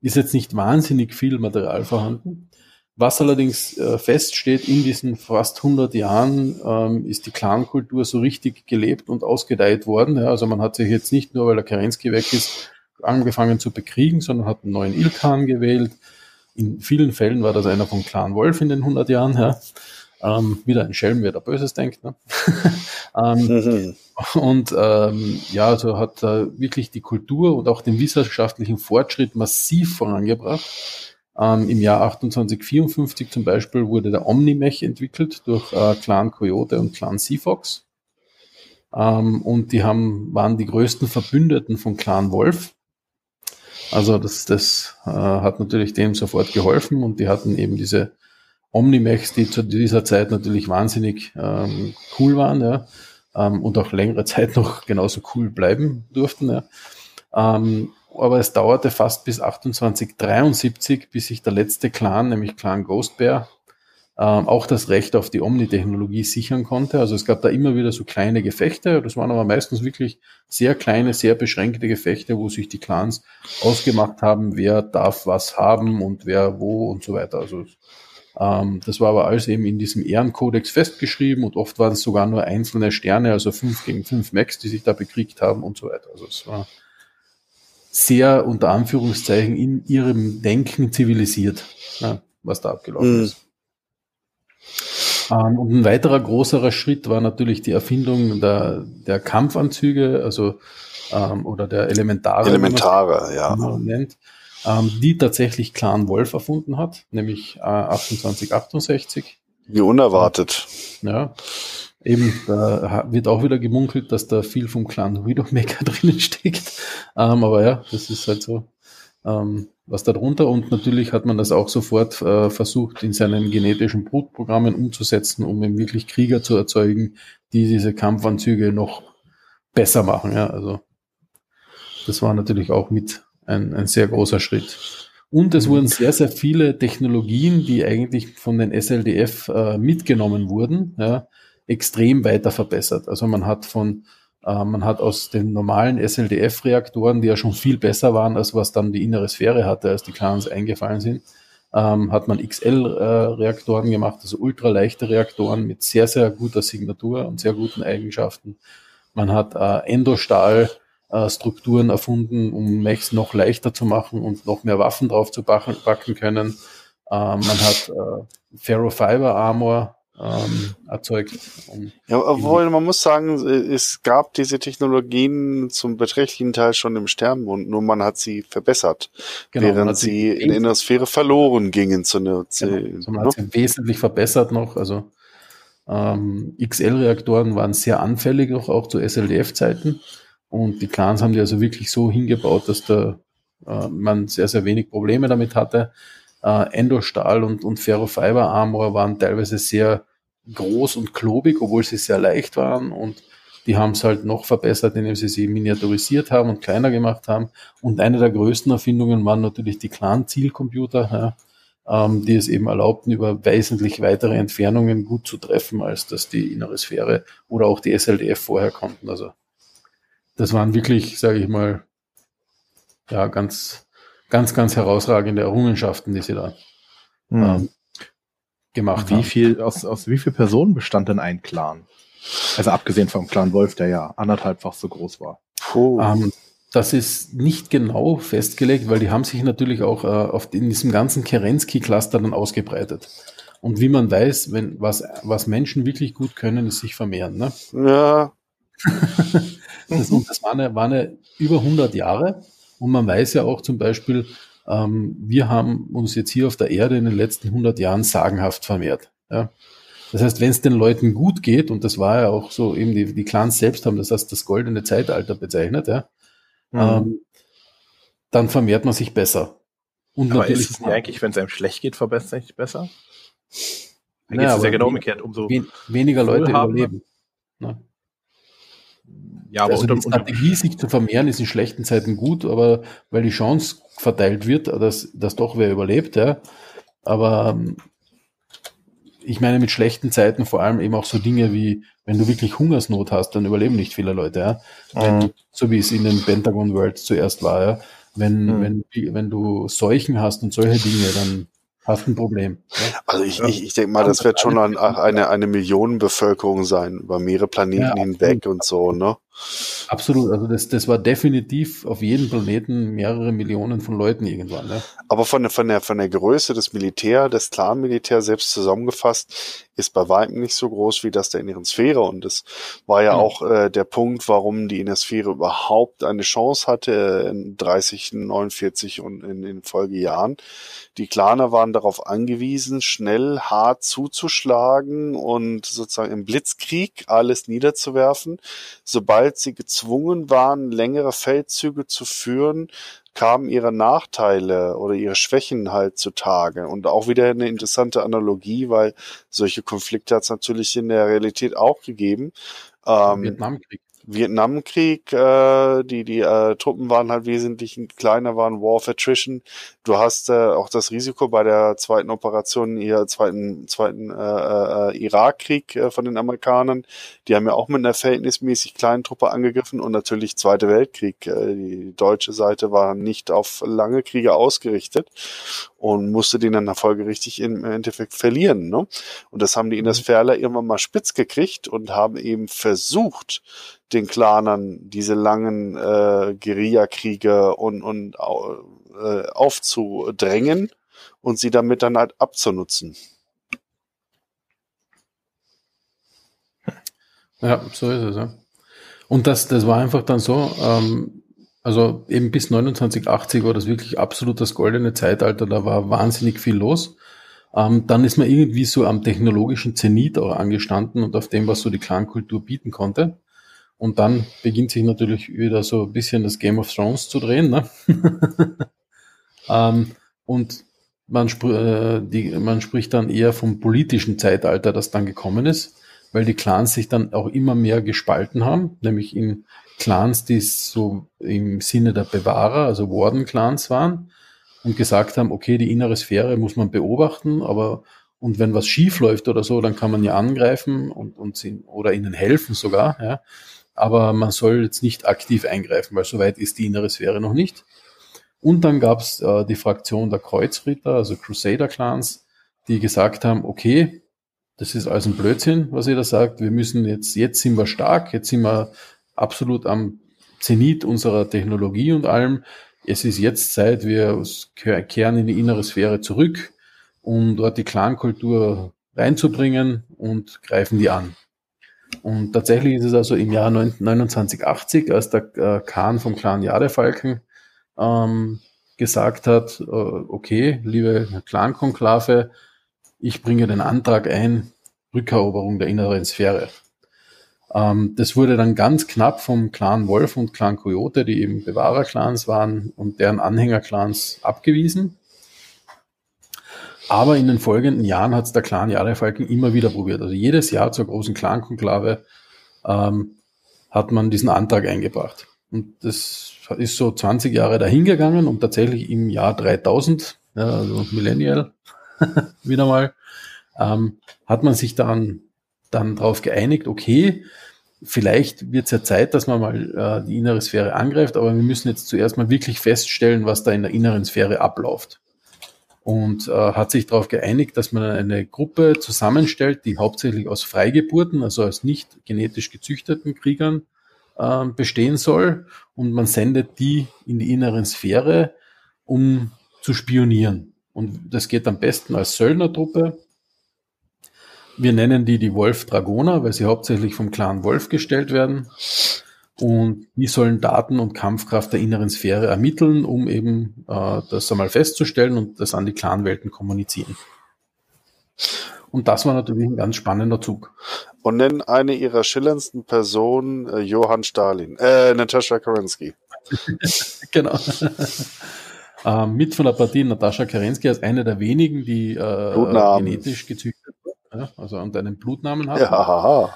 ist jetzt nicht wahnsinnig viel Material vorhanden. Was allerdings äh, feststeht in diesen fast 100 Jahren, ähm, ist die Clankultur so richtig gelebt und ausgedeiht worden. Ja, also man hat sich jetzt nicht nur, weil der Kerensky weg ist, angefangen zu bekriegen, sondern hat einen neuen Ilkan gewählt. In vielen Fällen war das einer von Clan Wolf in den 100 Jahren. Ja. Ähm, wieder ein Schelm, wer da Böses denkt. Ne? (laughs) ähm, und ähm, ja, also hat äh, wirklich die Kultur und auch den wissenschaftlichen Fortschritt massiv vorangebracht. Ähm, Im Jahr 2854 zum Beispiel wurde der Omnimech entwickelt durch äh, Clan Coyote und Clan Seafox. Ähm, und die haben, waren die größten Verbündeten von Clan Wolf Also das, das äh, hat natürlich dem sofort geholfen und die hatten eben diese Omnimax, die zu dieser Zeit natürlich wahnsinnig ähm, cool waren, ja, ähm, und auch längere (laughs) Zeit noch genauso cool bleiben durften. Ja. Ähm, aber es dauerte fast bis 2873, bis sich der letzte Clan, nämlich Clan Ghost Bear, ähm, auch das Recht auf die Omni-Technologie sichern konnte. Also es gab da immer wieder so kleine Gefechte, das waren aber meistens wirklich sehr kleine, sehr beschränkte Gefechte, wo sich die Clans ausgemacht haben, wer darf was haben und wer wo und so weiter. Also ähm, das war aber alles eben in diesem Ehrenkodex festgeschrieben und oft waren es sogar nur einzelne Sterne, also fünf gegen fünf Max, die sich da bekriegt haben und so weiter. Also es war sehr unter Anführungszeichen in ihrem Denken zivilisiert, ja, was da abgelaufen mhm. ist. Und ein weiterer großerer Schritt war natürlich die Erfindung der, der Kampfanzüge, also ähm, oder der Elementare, Elementare, ja. nennt, ähm, die tatsächlich Clan Wolf erfunden hat, nämlich äh, 2868. Wie unerwartet. Ja. Eben, da wird auch wieder gemunkelt, dass da viel vom Clan Widowmaker (laughs) drinnen steckt. Ähm, aber ja, das ist halt so. Ähm, was darunter und natürlich hat man das auch sofort äh, versucht in seinen genetischen Brutprogrammen umzusetzen, um eben wirklich Krieger zu erzeugen, die diese Kampfanzüge noch besser machen. Ja, also das war natürlich auch mit ein, ein sehr großer Schritt. Und es wurden sehr, sehr viele Technologien, die eigentlich von den SLDF äh, mitgenommen wurden, ja, extrem weiter verbessert. Also man hat von man hat aus den normalen SLDF-Reaktoren, die ja schon viel besser waren, als was dann die innere Sphäre hatte, als die Clans eingefallen sind, ähm, hat man XL-Reaktoren gemacht, also ultraleichte Reaktoren mit sehr, sehr guter Signatur und sehr guten Eigenschaften. Man hat äh, Endostahl-Strukturen erfunden, um Mechs noch leichter zu machen und noch mehr Waffen drauf zu backen können. Man hat äh, Ferrofiber Armor ähm, erzeugt. Ja, obwohl man muss sagen, es gab diese Technologien zum beträchtlichen Teil schon im Sternenmond, nur man hat sie verbessert, genau, während sie in, der Sphäre verloren gingen zu einer genau, also man hat sie wesentlich verbessert noch. Also ähm, XL-Reaktoren waren sehr anfällig noch auch zu SLDF-Zeiten und die Clans haben die also wirklich so hingebaut, dass da äh, man sehr, sehr wenig Probleme damit hatte. Äh, Endostahl und, und Ferrofiber Armor waren teilweise sehr groß und klobig, obwohl sie sehr leicht waren und die haben es halt noch verbessert, indem sie sie miniaturisiert haben und kleiner gemacht haben. Und eine der größten Erfindungen waren natürlich die Clan-Zielcomputer, ja, ähm, die es eben erlaubten, über wesentlich weitere Entfernungen gut zu treffen, als das die innere Sphäre oder auch die SLDF vorher konnten. Also das waren wirklich, sage ich mal, ja, ganz, ganz, ganz herausragende Errungenschaften, die sie da hm. ähm, gemacht wie haben. Viel, aus, aus wie viel Personen bestand denn ein Clan? Also abgesehen vom Clan Wolf, der ja anderthalbfach so groß war. Puh. Ähm, das ist nicht genau festgelegt, weil die haben sich natürlich auch äh, auf, in diesem ganzen Kerensky-Cluster dann ausgebreitet. Und wie man weiß, wenn was, was Menschen wirklich gut können, ist sich vermehren. Ne? Ja. (laughs) das, das war eine, war eine über 100 Jahre. Und man weiß ja auch zum Beispiel, ähm, wir haben uns jetzt hier auf der Erde in den letzten 100 Jahren sagenhaft vermehrt. Ja. Das heißt, wenn es den Leuten gut geht, und das war ja auch so, eben die, die Clans selbst haben das als das goldene Zeitalter bezeichnet, ja, mhm. ähm, dann vermehrt man sich besser. Und aber natürlich ist es nicht eigentlich, wenn es einem schlecht geht, verbessert sich besser? Dann naja, geht es ja genau umgekehrt, umso wen, weniger Leute überleben. Ne? Ja, aber also unter, die Strategie, sich zu vermehren, ist in schlechten Zeiten gut, aber weil die Chance verteilt wird, dass, dass doch wer überlebt, ja. Aber ähm, ich meine mit schlechten Zeiten vor allem eben auch so Dinge wie, wenn du wirklich Hungersnot hast, dann überleben nicht viele Leute, ja. Wenn, mhm. so wie es in den Pentagon Worlds zuerst war, ja. Wenn, mhm. wenn, wenn du Seuchen hast und solche Dinge, dann hast ein Problem. Ja? Also ich, ich, ich denke mal, das wird schon eine, eine, eine Millionenbevölkerung sein, über mehrere Planeten ja, hinweg und so, ne? Absolut, also das, das war definitiv auf jedem Planeten mehrere Millionen von Leuten irgendwann. Ne? Aber von der, von, der, von der Größe des Militär, des Clan-Militär selbst zusammengefasst, ist bei weitem nicht so groß wie das der inneren Sphäre. Und das war ja mhm. auch äh, der Punkt, warum die innere Sphäre überhaupt eine Chance hatte in 30, 49 und in den Folgejahren. Die Claner waren darauf angewiesen, schnell, hart zuzuschlagen und sozusagen im Blitzkrieg alles niederzuwerfen. Sobald sobald sie gezwungen waren, längere Feldzüge zu führen, kamen ihre Nachteile oder ihre Schwächen halt zutage. Und auch wieder eine interessante Analogie, weil solche Konflikte hat es natürlich in der Realität auch gegeben. Ähm, Vietnamkrieg. Vietnamkrieg, äh, die, die äh, Truppen waren halt wesentlich kleiner, waren War of Attrition. Du hast äh, auch das Risiko bei der zweiten Operation, ihr zweiten, zweiten äh, äh, Irakkrieg äh, von den Amerikanern. Die haben ja auch mit einer verhältnismäßig kleinen Truppe angegriffen und natürlich Zweite Weltkrieg. Äh, die deutsche Seite war nicht auf lange Kriege ausgerichtet und musste den dann folgerichtig im Endeffekt verlieren. Ne? Und das haben die in das mhm. Ferler irgendwann mal spitz gekriegt und haben eben versucht, den Clanern diese langen äh, Guerillakriege und, und äh, aufzudrängen und sie damit dann halt abzunutzen. Ja, so ist es. Ja. Und das, das war einfach dann so, ähm, also eben bis 2980 war das wirklich absolut das goldene Zeitalter, da war wahnsinnig viel los. Ähm, dann ist man irgendwie so am technologischen Zenit auch angestanden und auf dem, was so die Clankultur bieten konnte. Und dann beginnt sich natürlich wieder so ein bisschen das Game of Thrones zu drehen. Ne? (laughs) ähm, und man, sp äh, die, man spricht dann eher vom politischen Zeitalter, das dann gekommen ist, weil die Clans sich dann auch immer mehr gespalten haben, nämlich in Clans, die so im Sinne der Bewahrer, also Warden-Clans waren und gesagt haben, okay, die innere Sphäre muss man beobachten, aber und wenn was schief läuft oder so, dann kann man ja angreifen und, und sie, oder ihnen helfen sogar, ja aber man soll jetzt nicht aktiv eingreifen, weil soweit ist die innere Sphäre noch nicht. Und dann gab es äh, die Fraktion der Kreuzritter, also Crusader-Clans, die gesagt haben, okay, das ist alles ein Blödsinn, was ihr da sagt. Wir müssen jetzt, jetzt sind wir stark, jetzt sind wir absolut am Zenit unserer Technologie und allem. Es ist jetzt Zeit, wir kehren in die innere Sphäre zurück, um dort die Clankultur reinzubringen und greifen die an. Und tatsächlich ist es also im Jahr 2980, als der äh, Khan vom Clan Jadefalken ähm, gesagt hat, äh, okay, liebe Clan-Konklave, ich bringe den Antrag ein, Rückeroberung der inneren Sphäre. Ähm, das wurde dann ganz knapp vom Clan Wolf und Clan Coyote, die eben Bewahrer-Clans waren und deren Anhänger-Clans abgewiesen. Aber in den folgenden Jahren hat es der Clan Falken immer wieder probiert. Also jedes Jahr zur großen Clan-Konklave ähm, hat man diesen Antrag eingebracht. Und das ist so 20 Jahre dahingegangen und tatsächlich im Jahr 3000, ja, also Millennial, (laughs) wieder mal, ähm, hat man sich dann, dann darauf geeinigt, okay, vielleicht wird es ja Zeit, dass man mal äh, die innere Sphäre angreift, aber wir müssen jetzt zuerst mal wirklich feststellen, was da in der inneren Sphäre abläuft und äh, hat sich darauf geeinigt, dass man eine Gruppe zusammenstellt, die hauptsächlich aus Freigeburten, also aus nicht genetisch gezüchteten Kriegern äh, bestehen soll und man sendet die in die inneren Sphäre, um zu spionieren. Und das geht am besten als Söldnertruppe. Wir nennen die die Wolf Dragoner, weil sie hauptsächlich vom Clan Wolf gestellt werden. Und die sollen Daten und Kampfkraft der inneren Sphäre ermitteln, um eben äh, das einmal festzustellen und das an die Clanwelten kommunizieren. Und das war natürlich ein ganz spannender Zug. Und nennen eine ihrer schillerndsten Personen äh, Johann Stalin, äh, Natascha Kerensky. (laughs) genau. äh, mit von der Partie Natascha Kerensky als eine der wenigen, die äh, genetisch gezüchtet wird, ja, also und einen Blutnamen hat. Ja.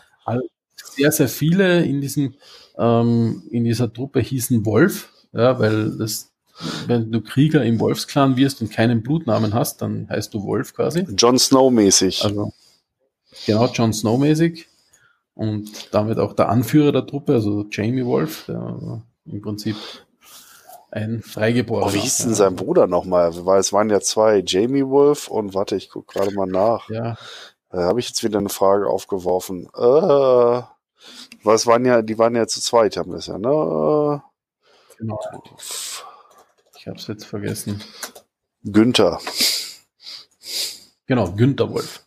Sehr, sehr viele in diesem ähm, in dieser Truppe hießen Wolf, ja, weil das, wenn du Krieger im Wolfsklan wirst und keinen Blutnamen hast, dann heißt du Wolf quasi. Jon Snow mäßig. Also, genau, Jon Snow mäßig. Und damit auch der Anführer der Truppe, also Jamie Wolf, der im Prinzip ein Freigeborener. Oh, wie hieß denn sein Bruder nochmal? Weil es waren ja zwei, Jamie Wolf und warte, ich gucke gerade mal nach. Ja. Da habe ich jetzt wieder eine Frage aufgeworfen. Äh, was waren ja, die waren ja zu zweit, haben das ja, ne? Genau. Ich habe es jetzt vergessen. Günther. Genau, Günther Wolf.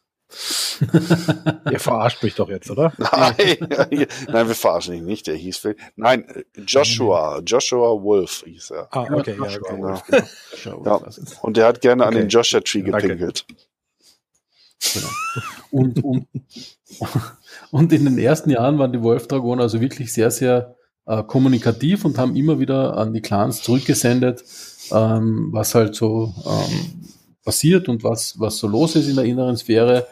(laughs) Ihr verarscht mich doch jetzt, oder? Nein, (laughs) nein, wir verarschen ihn nicht. Der hieß Nein, Joshua, Joshua Wolf hieß er. Ah, okay, ja, genau. genau. Ja. Und der hat gerne okay. an den Joshua Tree gepinkelt. Genau. Und, und, und in den ersten Jahren waren die Wolf-Dragoner also wirklich sehr, sehr äh, kommunikativ und haben immer wieder an die Clans zurückgesendet, ähm, was halt so ähm, passiert und was, was so los ist in der inneren Sphäre.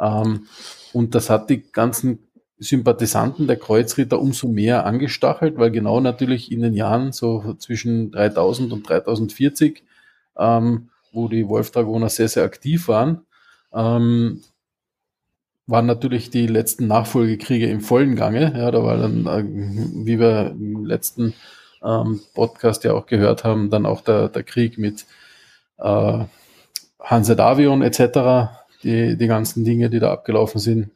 Ähm, und das hat die ganzen Sympathisanten der Kreuzritter umso mehr angestachelt, weil genau natürlich in den Jahren so zwischen 3000 und 3040, ähm, wo die Wolfdragoner sehr, sehr aktiv waren, ähm, waren natürlich die letzten Nachfolgekriege im vollen Gange. Ja, da war dann, äh, wie wir im letzten ähm, Podcast ja auch gehört haben, dann auch der, der Krieg mit äh, Hanse Davion etc., die, die ganzen Dinge, die da abgelaufen sind.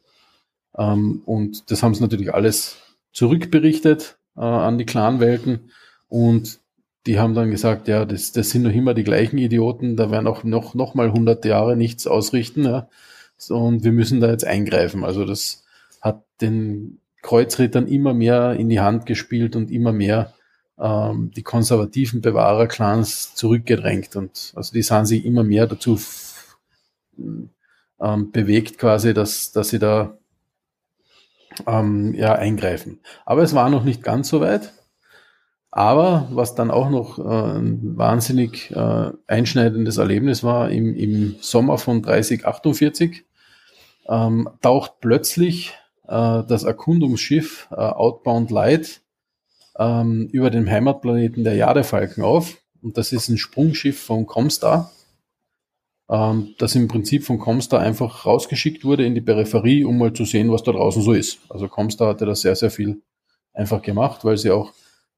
Ähm, und das haben sie natürlich alles zurückberichtet äh, an die Clanwelten und die haben dann gesagt, ja, das, das sind noch immer die gleichen Idioten, da werden auch noch, noch mal 100 Jahre nichts ausrichten. Ja. Und wir müssen da jetzt eingreifen. Also das hat den Kreuzrittern immer mehr in die Hand gespielt und immer mehr ähm, die konservativen Bewahrerclans zurückgedrängt. Und also die sahen sich immer mehr dazu ähm, bewegt, quasi, dass, dass sie da ähm, ja, eingreifen. Aber es war noch nicht ganz so weit. Aber was dann auch noch äh, ein wahnsinnig äh, einschneidendes Erlebnis war, im, im Sommer von 3048 ähm, taucht plötzlich äh, das Erkundungsschiff äh, Outbound Light ähm, über dem Heimatplaneten der Jadefalken auf. Und das ist ein Sprungschiff von Comstar, ähm, das im Prinzip von Comstar einfach rausgeschickt wurde in die Peripherie, um mal zu sehen, was da draußen so ist. Also Comstar hatte das sehr, sehr viel einfach gemacht, weil sie auch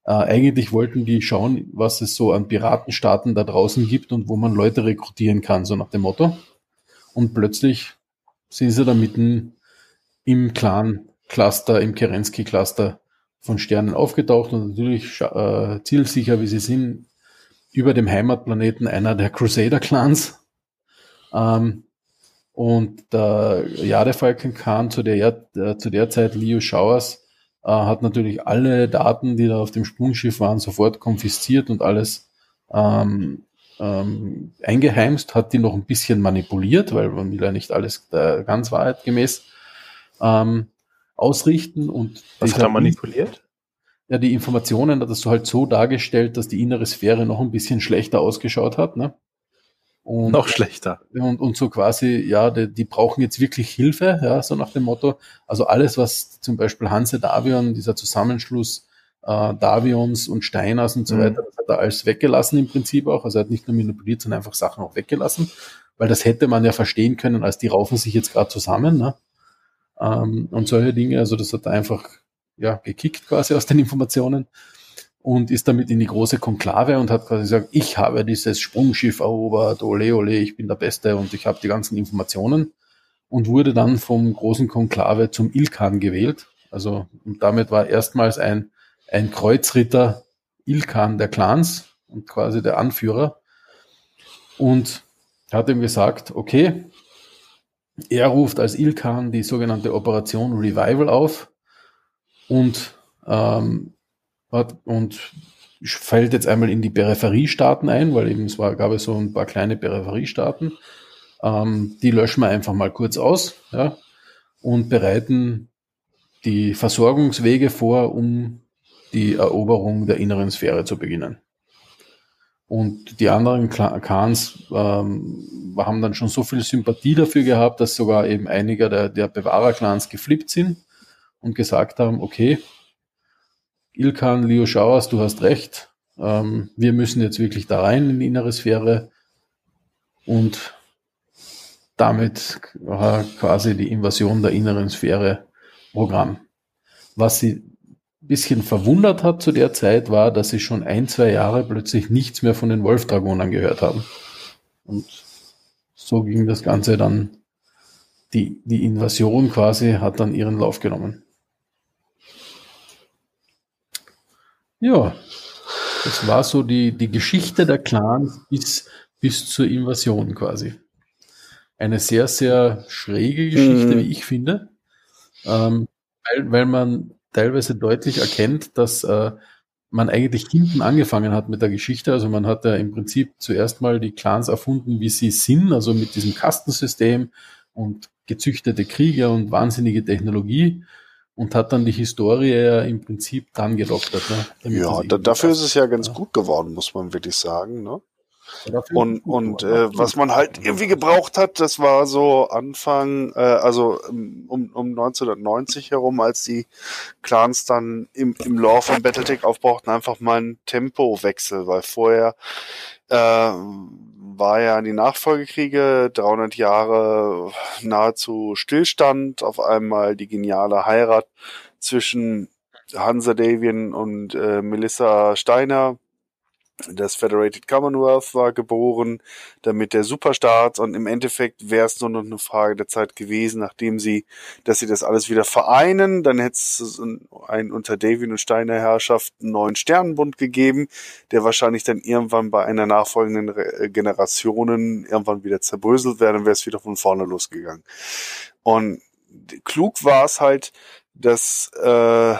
äh, eigentlich wollten die schauen, was es so an Piratenstaaten da draußen gibt und wo man Leute rekrutieren kann, so nach dem Motto. Und plötzlich sind sie da mitten im Clan-Cluster, im Kerensky-Cluster von Sternen aufgetaucht und natürlich äh, zielsicher, wie sie sind, über dem Heimatplaneten einer der Crusader-Clans. Ähm, und der Jadefalken Khan zu der, äh, zu der Zeit Leo Showers äh, hat natürlich alle Daten, die da auf dem Sprungschiff waren, sofort konfisziert und alles ähm, ähm, eingeheimst, hat die noch ein bisschen manipuliert, weil man will ja nicht alles äh, ganz wahrheitgemäß ähm, ausrichten. Und Was hat er manipuliert? Ja, die Informationen hat es so halt so dargestellt, dass die innere Sphäre noch ein bisschen schlechter ausgeschaut hat. Ne? Und, noch schlechter. Und, und so quasi, ja, die, die brauchen jetzt wirklich Hilfe, ja, so nach dem Motto. Also alles, was zum Beispiel Hanse Davion, dieser Zusammenschluss äh, Davions und Steiners und so mhm. weiter, das hat er alles weggelassen im Prinzip auch. Also er hat nicht nur manipuliert, sondern einfach Sachen auch weggelassen. Weil das hätte man ja verstehen können, als die raufen sich jetzt gerade zusammen. Ne? Ähm, und solche Dinge, also das hat er einfach ja, gekickt quasi aus den Informationen und ist damit in die große Konklave und hat quasi gesagt, ich habe dieses Sprungschiff erobert, ole ole, ich bin der Beste und ich habe die ganzen Informationen und wurde dann vom großen Konklave zum Ilkan gewählt. Also und damit war erstmals ein, ein Kreuzritter Ilkan der Clans und quasi der Anführer und hat ihm gesagt, okay, er ruft als Ilkan die sogenannte Operation Revival auf und ähm, und fällt jetzt einmal in die Peripheriestaaten ein, weil eben es war, gab es so ein paar kleine Peripheriestaaten. Ähm, die löschen wir einfach mal kurz aus ja, und bereiten die Versorgungswege vor, um die Eroberung der inneren Sphäre zu beginnen. Und die anderen Khans ähm, haben dann schon so viel Sympathie dafür gehabt, dass sogar eben einige der, der Bewahrer-Clans geflippt sind und gesagt haben, okay, Ilkan, Leo Schauers, du hast recht. Ähm, wir müssen jetzt wirklich da rein in die innere Sphäre und damit war quasi die Invasion der inneren Sphäre Programm. Was sie ein bisschen verwundert hat zu der Zeit war, dass sie schon ein, zwei Jahre plötzlich nichts mehr von den Wolfdragonern gehört haben. Und so ging das Ganze dann, die, die Invasion quasi hat dann ihren Lauf genommen. Ja, das war so die, die Geschichte der Clans bis, bis zur Invasion quasi. Eine sehr, sehr schräge Geschichte, mhm. wie ich finde, ähm, weil, weil man teilweise deutlich erkennt, dass äh, man eigentlich hinten angefangen hat mit der Geschichte. Also man hat ja im Prinzip zuerst mal die Clans erfunden, wie sie sind, also mit diesem Kastensystem und gezüchtete Krieger und wahnsinnige Technologie und hat dann die Historie ja im Prinzip dann gedoktert. Ne? Ja, da, dafür ist es ja ganz ja. gut geworden, muss man wirklich sagen. Ne? Und, und äh, was man halt irgendwie gebraucht hat, das war so Anfang, äh, also um, um 1990 herum, als die Clans dann im, im Lore von Battletech aufbrauchten, einfach mal einen Tempowechsel, weil vorher äh, war ja die Nachfolgekriege, 300 Jahre nahezu Stillstand, auf einmal die geniale Heirat zwischen Hansa Davian und äh, Melissa Steiner, das Federated Commonwealth war geboren, damit der Superstaat und im Endeffekt wäre es nur noch eine Frage der Zeit gewesen, nachdem sie, dass sie das alles wieder vereinen, dann hätte es ein unter David und Steiner Herrschaft einen neuen Sternenbund gegeben, der wahrscheinlich dann irgendwann bei einer nachfolgenden äh, Generationen irgendwann wieder zerbröselt wäre, dann wäre es wieder von vorne losgegangen. Und klug war es halt, dass äh,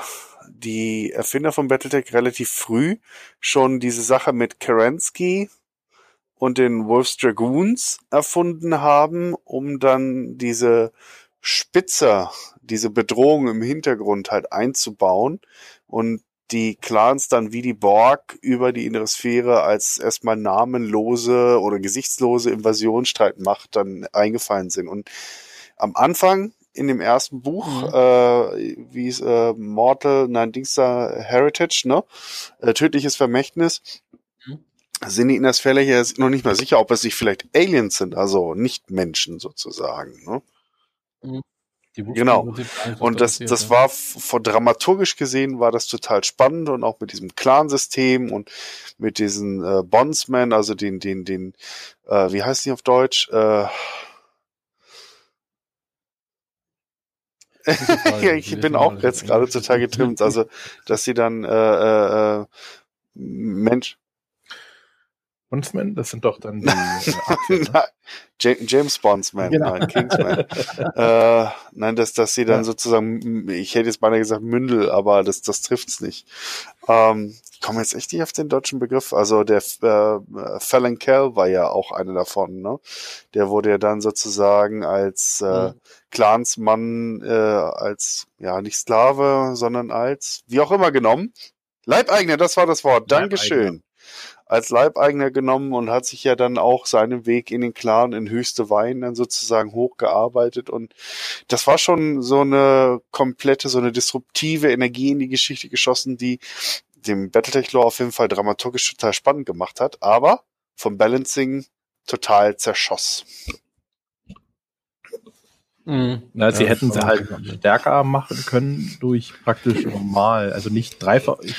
die Erfinder von Battletech relativ früh schon diese Sache mit Kerensky und den Wolf's Dragoons erfunden haben, um dann diese Spitzer, diese Bedrohung im Hintergrund halt einzubauen und die Clans dann wie die Borg über die innere Sphäre als erstmal namenlose oder gesichtslose Invasionsstreitmacht dann eingefallen sind. Und am Anfang in dem ersten Buch, mhm. äh, wie es äh, Mortal, nein, Dings da, Heritage, ne? Äh, tödliches Vermächtnis. Mhm. Sind die in der Sphäre jetzt noch nicht mal sicher, ob es sich vielleicht Aliens sind, also nicht Menschen sozusagen. Ne? Mhm. Genau. Und das, das war von dramaturgisch gesehen war das total spannend und auch mit diesem Clan-System und mit diesen äh, Bondsmen, also den, den, den, äh, wie heißt die auf Deutsch? Äh, (laughs) ja, ich bin auch jetzt gerade total getrimmt. Also, dass sie dann äh, äh, äh Mensch. Bondsman, das sind doch dann die äh, (laughs) James Bondsman, genau. nein, Kingsman. (laughs) äh, nein, dass, dass sie dann ja. sozusagen, ich hätte jetzt beinahe gesagt Mündel, aber das, das trifft's nicht. Ähm, ich komme jetzt echt nicht auf den deutschen Begriff. Also der äh, Fallon Kell war ja auch einer davon, ne? Der wurde ja dann sozusagen als äh, mhm. Clansmann, äh, als ja nicht Sklave, sondern als wie auch immer genommen. Leibeigner, das war das Wort. Dankeschön. Als Leibeigner genommen und hat sich ja dann auch seinen Weg in den Clan in höchste Wein dann sozusagen hochgearbeitet und das war schon so eine komplette, so eine disruptive Energie in die Geschichte geschossen, die dem Battletech-Lore auf jeden Fall dramaturgisch total spannend gemacht hat, aber vom Balancing total zerschoss. Mhm. Na, sie ja, hätten sie halt stärker machen können durch praktisch normal, also nicht dreifach. Ich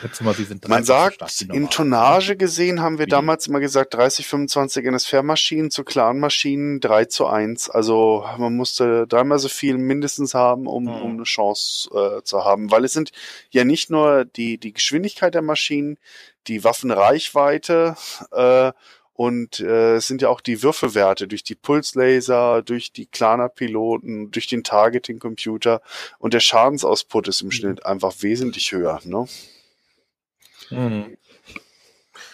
schätze mal, sie sind Man sagt, in Tonnage gesehen haben wir Wie? damals immer gesagt 30, 25 NSFR-Maschinen zu Clan-Maschinen 3 zu 1. Also man musste dreimal so viel mindestens haben, um, mhm. um eine Chance äh, zu haben, weil es sind ja nicht nur die, die Geschwindigkeit der Maschinen, die Waffenreichweite äh, und äh, es sind ja auch die Würfelwerte durch die Pulslaser, durch die Klana-Piloten, durch den Targeting-Computer und der Schadensausput ist im mhm. Schnitt einfach wesentlich höher. Ne? Mhm.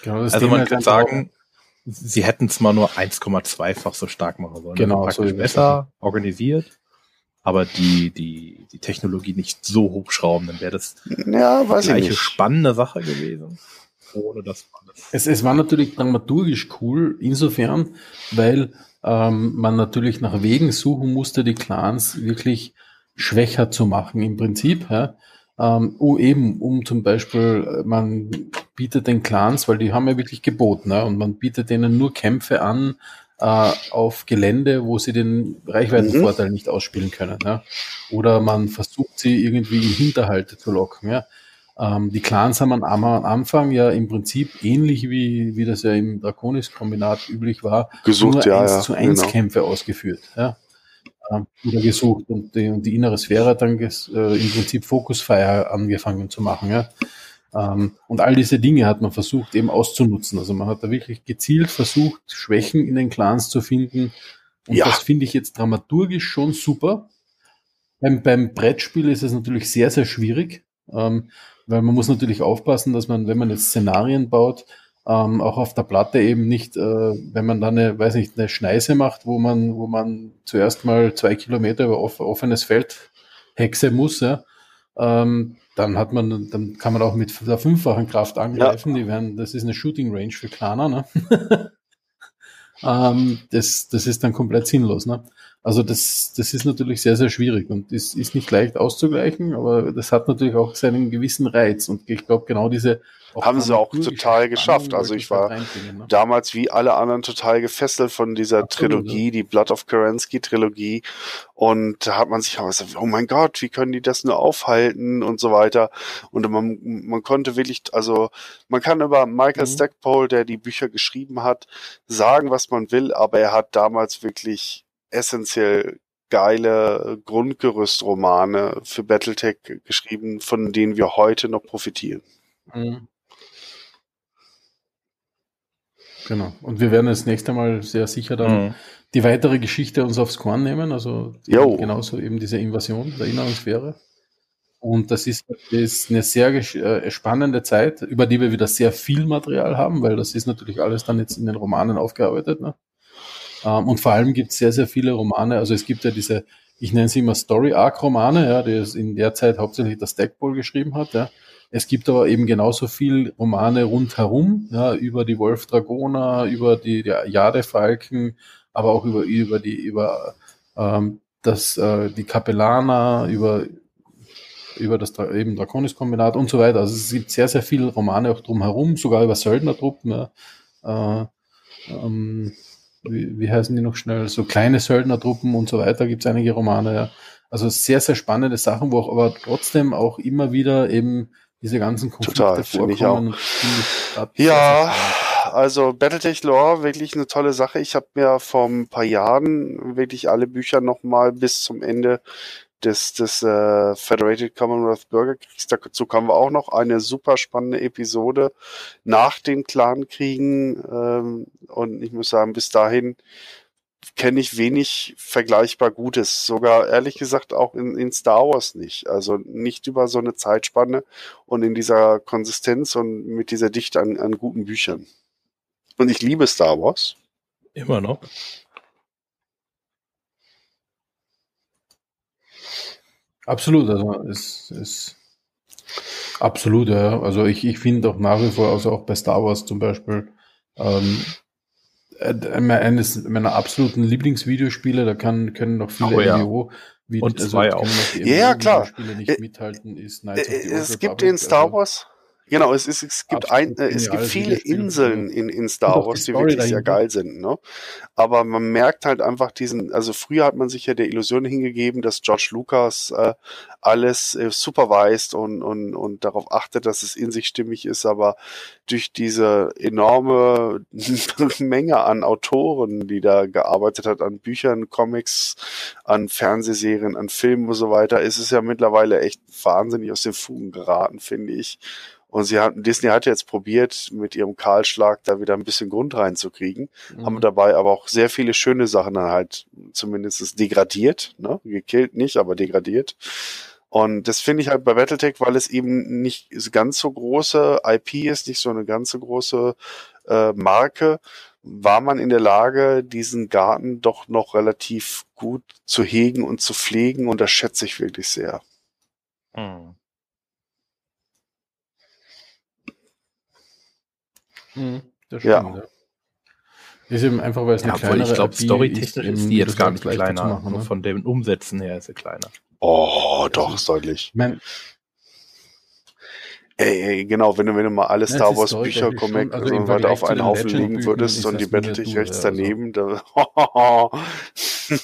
Genau, also man kann sagen, sie hätten es mal nur 1,2-fach so stark machen sollen. Genau, also so besser organisiert, aber die, die, die Technologie nicht so hochschrauben, dann wäre das ja, weiß gleiche ich nicht. spannende Sache gewesen ohne das alles. Es, es war natürlich dramaturgisch cool, insofern, weil ähm, man natürlich nach Wegen suchen musste, die Clans wirklich schwächer zu machen im Prinzip. Ja? Ähm, um eben, um zum Beispiel, äh, man bietet den Clans, weil die haben ja wirklich geboten, ja? und man bietet denen nur Kämpfe an äh, auf Gelände, wo sie den Reichweitenvorteil mhm. nicht ausspielen können. Ja? Oder man versucht sie irgendwie in Hinterhalte zu locken. Ja? Ähm, die Clans haben am Anfang ja im Prinzip ähnlich wie, wie das ja im Draconis-Kombinat üblich war, gesucht, nur ja, 1 ja, zu 1 genau. Kämpfe ausgeführt. Ja? Ähm, oder gesucht und die, und die innere Sphäre hat dann ges, äh, im Prinzip Focus Fire angefangen zu machen. Ja? Ähm, und all diese Dinge hat man versucht eben auszunutzen. Also man hat da wirklich gezielt versucht, Schwächen in den Clans zu finden. Und ja. das finde ich jetzt dramaturgisch schon super. Beim, beim Brettspiel ist es natürlich sehr, sehr schwierig, ähm, weil man muss natürlich aufpassen, dass man, wenn man jetzt Szenarien baut, ähm, auch auf der Platte eben nicht, äh, wenn man dann eine, weiß nicht, eine Schneise macht, wo man, wo man zuerst mal zwei Kilometer über off offenes Feld hexe muss, ja, ähm, dann hat man, dann kann man auch mit der fünffachen Kraft angreifen. Ja. Die werden, das ist eine Shooting Range für Kleiner, ne? (laughs) ähm, das, das ist dann komplett sinnlos, ne? Also das, das ist natürlich sehr, sehr schwierig und ist, ist nicht leicht auszugleichen, aber das hat natürlich auch seinen gewissen Reiz. Und ich glaube, genau diese haben sie auch total geschafft. Also ich war ne? damals wie alle anderen total gefesselt von dieser Absolut, Trilogie, ja. die Blood of Kerensky Trilogie. Und da hat man sich auch gesagt, oh mein Gott, wie können die das nur aufhalten und so weiter. Und man, man konnte wirklich, also man kann über Michael mhm. Stackpole, der die Bücher geschrieben hat, sagen, was man will, aber er hat damals wirklich essentiell geile Grundgerüstromane für Battletech geschrieben, von denen wir heute noch profitieren. Mhm. Genau. Und wir werden das nächste Mal sehr sicher dann mhm. die weitere Geschichte uns aufs Korn nehmen. Also genauso eben diese Invasion der inneren Sphäre. Und das ist, das ist eine sehr äh, spannende Zeit, über die wir wieder sehr viel Material haben, weil das ist natürlich alles dann jetzt in den Romanen aufgearbeitet. Ne? Ähm, und vor allem gibt es sehr, sehr viele Romane. Also es gibt ja diese, ich nenne sie immer Story Arc Romane, ja, die es in der Zeit hauptsächlich das Stackpole geschrieben hat. Ja. Es gibt aber eben genauso viel Romane rundherum, ja, über die Wolf Dragoner, über die, die Jadefalken, aber auch über, über die, über ähm, das, äh, die Kapellaner, über, über das eben Draconis-Kombinat und so weiter. Also es gibt sehr, sehr viele Romane auch drumherum, sogar über Söldnertruppen. Ja. Äh, ähm, wie, wie heißen die noch schnell? So kleine Söldnertruppen und so weiter gibt es einige Romane. Ja. Also sehr, sehr spannende Sachen, wo auch aber trotzdem auch immer wieder eben diese ganzen Konflikte Total, vorkommen. ja, also Battletech Lore, wirklich eine tolle Sache. Ich habe mir vor ein paar Jahren wirklich alle Bücher nochmal bis zum Ende des, des äh, Federated Commonwealth Bürgerkriegs, dazu kommen wir auch noch, eine super spannende Episode nach den Clankriegen ähm, und ich muss sagen, bis dahin kenne ich wenig vergleichbar Gutes. Sogar ehrlich gesagt auch in, in Star Wars nicht. Also nicht über so eine Zeitspanne und in dieser Konsistenz und mit dieser Dichte an, an guten Büchern. Und ich liebe Star Wars. Immer noch. Absolut, also es ist absolut, ja. Also ich, ich finde auch nach wie vor, also auch bei Star Wars zum Beispiel, ähm, äh, eines meiner absoluten Lieblingsvideospiele, da kann, können noch viele oh, ja. MMO wie, und also zwei auch. Ja, klar. nicht äh, mithalten, ist Knights äh, Es gibt in Star Wars, Genau, es, ist, es gibt ein, äh, es gibt viele Inseln in, in Star Wars, die, die wirklich sehr geil sind, ne? Aber man merkt halt einfach diesen, also früher hat man sich ja der Illusion hingegeben, dass George Lucas äh, alles äh, supervised und, und, und darauf achtet, dass es in sich stimmig ist, aber durch diese enorme (laughs) Menge an Autoren, die da gearbeitet hat, an Büchern, Comics, an Fernsehserien, an Filmen und so weiter, ist es ja mittlerweile echt wahnsinnig aus den Fugen geraten, finde ich. Und sie hatten, Disney hat jetzt probiert, mit ihrem Kahlschlag da wieder ein bisschen Grund reinzukriegen, mhm. haben dabei aber auch sehr viele schöne Sachen dann halt zumindest degradiert, ne? Gekillt nicht, aber degradiert. Und das finde ich halt bei Battletech, weil es eben nicht ganz so große IP ist, nicht so eine ganz so große äh, Marke, war man in der Lage, diesen Garten doch noch relativ gut zu hegen und zu pflegen und das schätze ich wirklich sehr. Mhm. Mhm, das stimmt, ja. ja. Ist eben einfach, weil es eine ja, kleinere Ich glaube, storytechnisch ist, die jetzt gar nicht kleiner. Machen, ne? Von den Umsätzen her ist sie kleiner. Oh, doch, ist deutlich. Mein, Ey, ey, genau, wenn du, wenn du mal alle Star Wars Bücher, Comic also und so weiter auf einen Haufen legen würdest und die Battletech rechts daneben, also. da, (laughs) (laughs)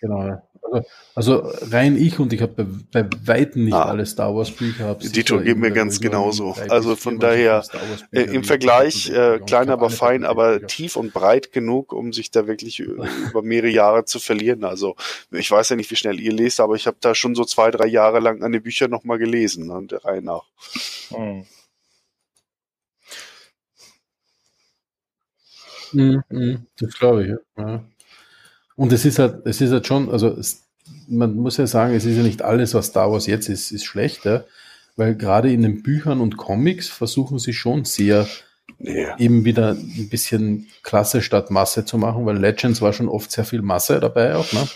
Genau. Also, also rein ich und ich habe bei, bei Weitem nicht ah. alle Star Wars Bücher. Dito geht mir ganz genauso. Also von daher äh, im Vergleich äh, klein aber fein, aber tief und breit genug, um sich da wirklich über mehrere Jahre zu verlieren. Also ich weiß ja nicht, wie schnell ihr lest, aber ich habe da schon so zwei, drei Jahre lang an die Bücher nochmal gelesen, ne, der Reihe nach. Hm. Mhm, das glaube ich, ja. Und es ist halt, es ist halt schon, also man muss ja sagen, es ist ja nicht alles, was Star Wars jetzt ist, ist schlecht, ja? weil gerade in den Büchern und Comics versuchen sie schon sehr nee. eben wieder ein bisschen Klasse statt Masse zu machen, weil Legends war schon oft sehr viel Masse dabei auch. Ne?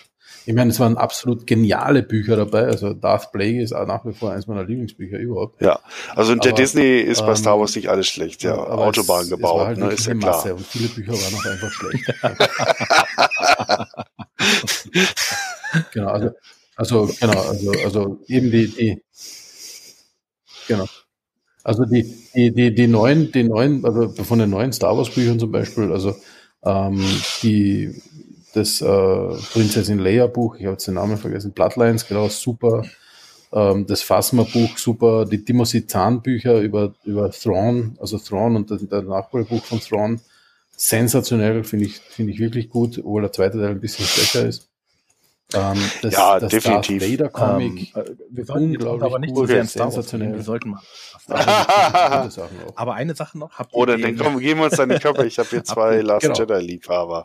Ich meine, es waren absolut geniale Bücher dabei. Also Darth Plague ist auch nach wie vor eines meiner Lieblingsbücher überhaupt. Ja, also in der Disney ist bei Star Wars nicht alles schlecht. Ja, Autobahn es, gebaut, es halt ne, ist ja klar. Masse und viele Bücher waren auch einfach schlecht. (laughs) genau, also, also genau, also, also eben die, die genau. Also die, die, die, die neuen, die neuen, also von den neuen Star Wars Büchern zum Beispiel, also ähm, die das äh, Prinzessin Leia Buch, ich habe jetzt den Namen vergessen, Bloodlines, genau, super. Ähm, das Phasma Buch, super. Die Timothy Zahn Bücher über, über Thrawn, also Thrawn und das, das Nachfolgebuch von Thrawn, sensationell, finde ich, finde ich wirklich gut, obwohl der zweite Teil ein bisschen schwächer ist. Ähm, das, ja, das definitiv. Darth Vader Comic, ähm, wir sollten aber nicht so sehr sensationell. Wir sollten mal. (laughs) aber eine Sache noch. Oder dann komm, geben wir uns deine Körper. Ich habe hier (laughs) zwei Last genau. Jedi Liebhaber.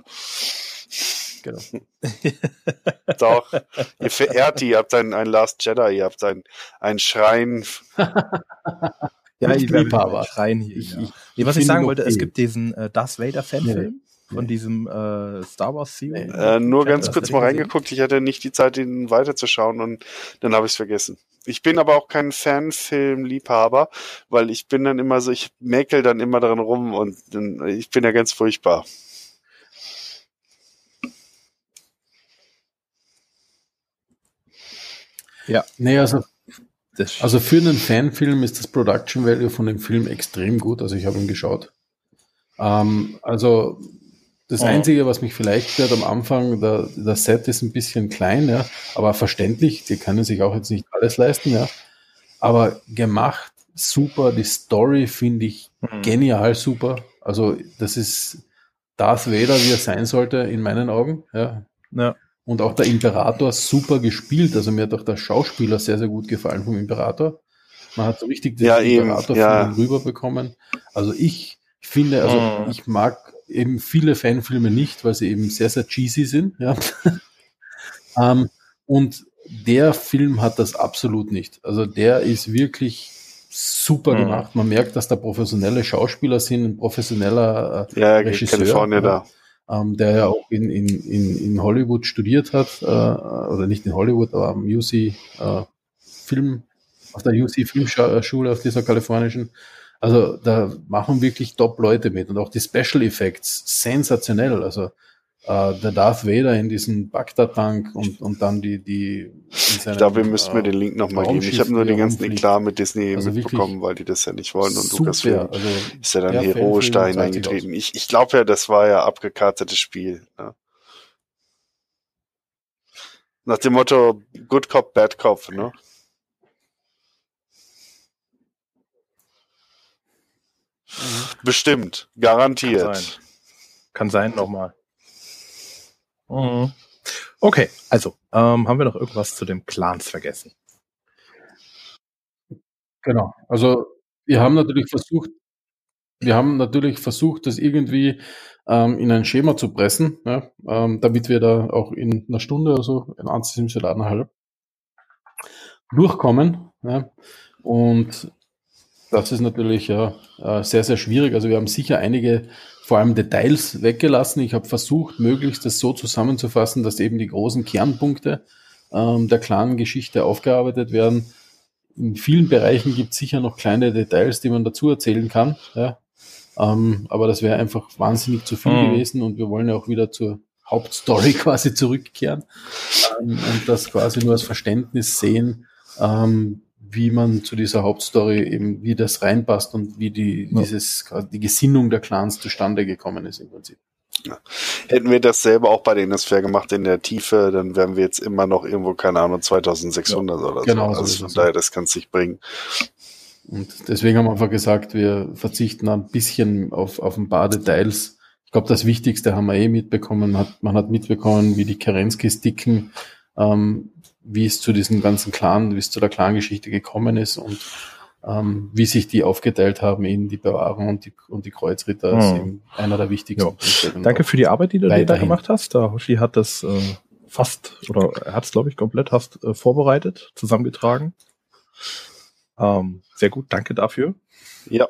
Genau. (laughs) Doch, ihr verehrt die, ihr habt einen, einen Last Jedi, ihr habt einen, einen Schrein. Ja, ich Liebhaber. Schrein hier. Ich, ich, nee, was ich sagen wollte, es gibt diesen äh, Darth Vader Fanfilm. Ja. Von diesem äh, Star Wars Series? Äh, nur ganz kurz mal reingeguckt. Ich hatte nicht die Zeit, ihn weiterzuschauen und dann habe ich es vergessen. Ich bin aber auch kein Fanfilm-Liebhaber, weil ich bin dann immer so, ich mäkel dann immer dran rum und dann, ich bin ja ganz furchtbar. Ja. Nee, also, also für einen Fanfilm ist das Production Value von dem Film extrem gut. Also ich habe ihn geschaut. Ähm, also das oh. Einzige, was mich vielleicht stört am Anfang, der, der Set ist ein bisschen klein, ja, aber verständlich, die können sich auch jetzt nicht alles leisten, ja. Aber gemacht, super, die Story finde ich mhm. genial super. Also das ist Darth Vader, wie er sein sollte, in meinen Augen, ja. ja. Und auch der Imperator super gespielt. Also mir hat auch der Schauspieler sehr, sehr gut gefallen vom Imperator. Man hat so richtig den ja, Imperator ja. rüberbekommen. Also ich finde, also mhm. ich mag eben viele Fanfilme nicht, weil sie eben sehr, sehr cheesy sind. Ja. (laughs) ähm, und der Film hat das absolut nicht. Also der ist wirklich super mhm. gemacht. Man merkt, dass da professionelle Schauspieler sind, ein professioneller äh, ja, Regisseur. California da ähm, der ja auch in, in, in, in Hollywood studiert hat, äh, oder nicht in Hollywood, aber am UC äh, Film, auf der UC Filmschule, auf dieser kalifornischen. Also da machen wirklich Top-Leute mit und auch die Special Effects sensationell. Also äh, der Darth Vader in diesem Bagdad-Tank und, und dann die, die ich glaube, wir müssten äh, mir den Link nochmal geben. Ich habe nur den ganzen Eklat mit Disney also mitbekommen, weil die das ja nicht wollen und Lucasfilm also ist ja dann heroisch da hineingetreten. Ich, ich glaube ja, das war ja abgekartetes Spiel. Ne? Nach dem Motto Good Cop, Bad Cop, ne? Bestimmt, garantiert. Kann sein, Kann sein nochmal. Mhm. Okay, also ähm, haben wir noch irgendwas zu dem Clans vergessen? Genau. Also wir haben natürlich versucht, wir haben natürlich versucht, das irgendwie ähm, in ein Schema zu pressen, ja, ähm, damit wir da auch in einer Stunde oder so, in eineinhalb, durchkommen. Ja. Und das ist natürlich ja, äh, sehr, sehr schwierig. Also wir haben sicher einige vor allem Details weggelassen. Ich habe versucht, möglichst das so zusammenzufassen, dass eben die großen Kernpunkte ähm, der klaren Geschichte aufgearbeitet werden. In vielen Bereichen gibt es sicher noch kleine Details, die man dazu erzählen kann. Ja. Ähm, aber das wäre einfach wahnsinnig zu viel mhm. gewesen und wir wollen ja auch wieder zur Hauptstory (laughs) quasi zurückkehren ähm, und das quasi nur als Verständnis sehen, ähm, wie man zu dieser Hauptstory eben, wie das reinpasst und wie die, ja. dieses, die Gesinnung der Clans zustande gekommen ist im Prinzip. Ja. Hätten wir das selber auch bei den Fair gemacht in der Tiefe, dann wären wir jetzt immer noch irgendwo, keine Ahnung, 2600 ja, oder genau so. Also von daher, das kann sich bringen. Und deswegen haben wir einfach gesagt, wir verzichten ein bisschen auf, auf ein paar Details. Ich glaube, das Wichtigste haben wir eh mitbekommen. Man hat, man hat mitbekommen, wie die Kerenskis dicken, ähm, wie es zu diesem ganzen Clan, wie es zu der Clan-Geschichte gekommen ist und ähm, wie sich die aufgeteilt haben in die Bewahrung und die, und die Kreuzritter hm. ist einer der wichtigsten. Ja. Danke für die Arbeit, die du da gemacht hast. Der Hoshi hat das äh, fast, oder er hat es, glaube ich, komplett hast äh, vorbereitet, zusammengetragen. Ähm, sehr gut, danke dafür. Ja.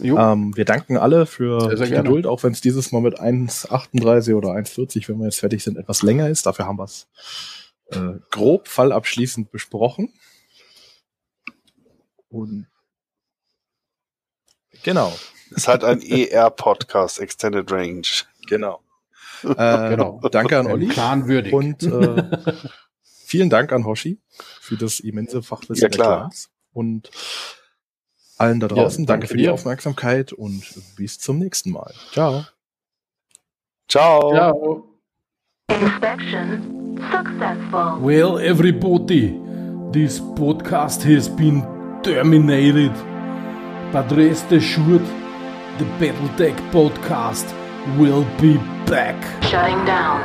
Ähm, wir danken alle für sehr, sehr die gerne. Geduld, auch wenn es dieses Mal mit 1,38 oder 1,40, wenn wir jetzt fertig sind, etwas länger ist. Dafür haben wir es äh, grob fallabschließend besprochen. Und genau. Es hat ein ER-Podcast, Extended Range. Genau. (laughs) Äh, genau. Danke an Olli. Planwürdig. Und äh, (laughs) vielen Dank an Hoshi für das immense Fachwissen ja, klar. der Clans. Und allen da draußen, ja, danke, danke für die Aufmerksamkeit und bis zum nächsten Mal. Ciao. Ciao. Ciao. Inspection successful. Well, everybody, this podcast has been terminated. But rest assured, the Battletech podcast will be back. Shutting down.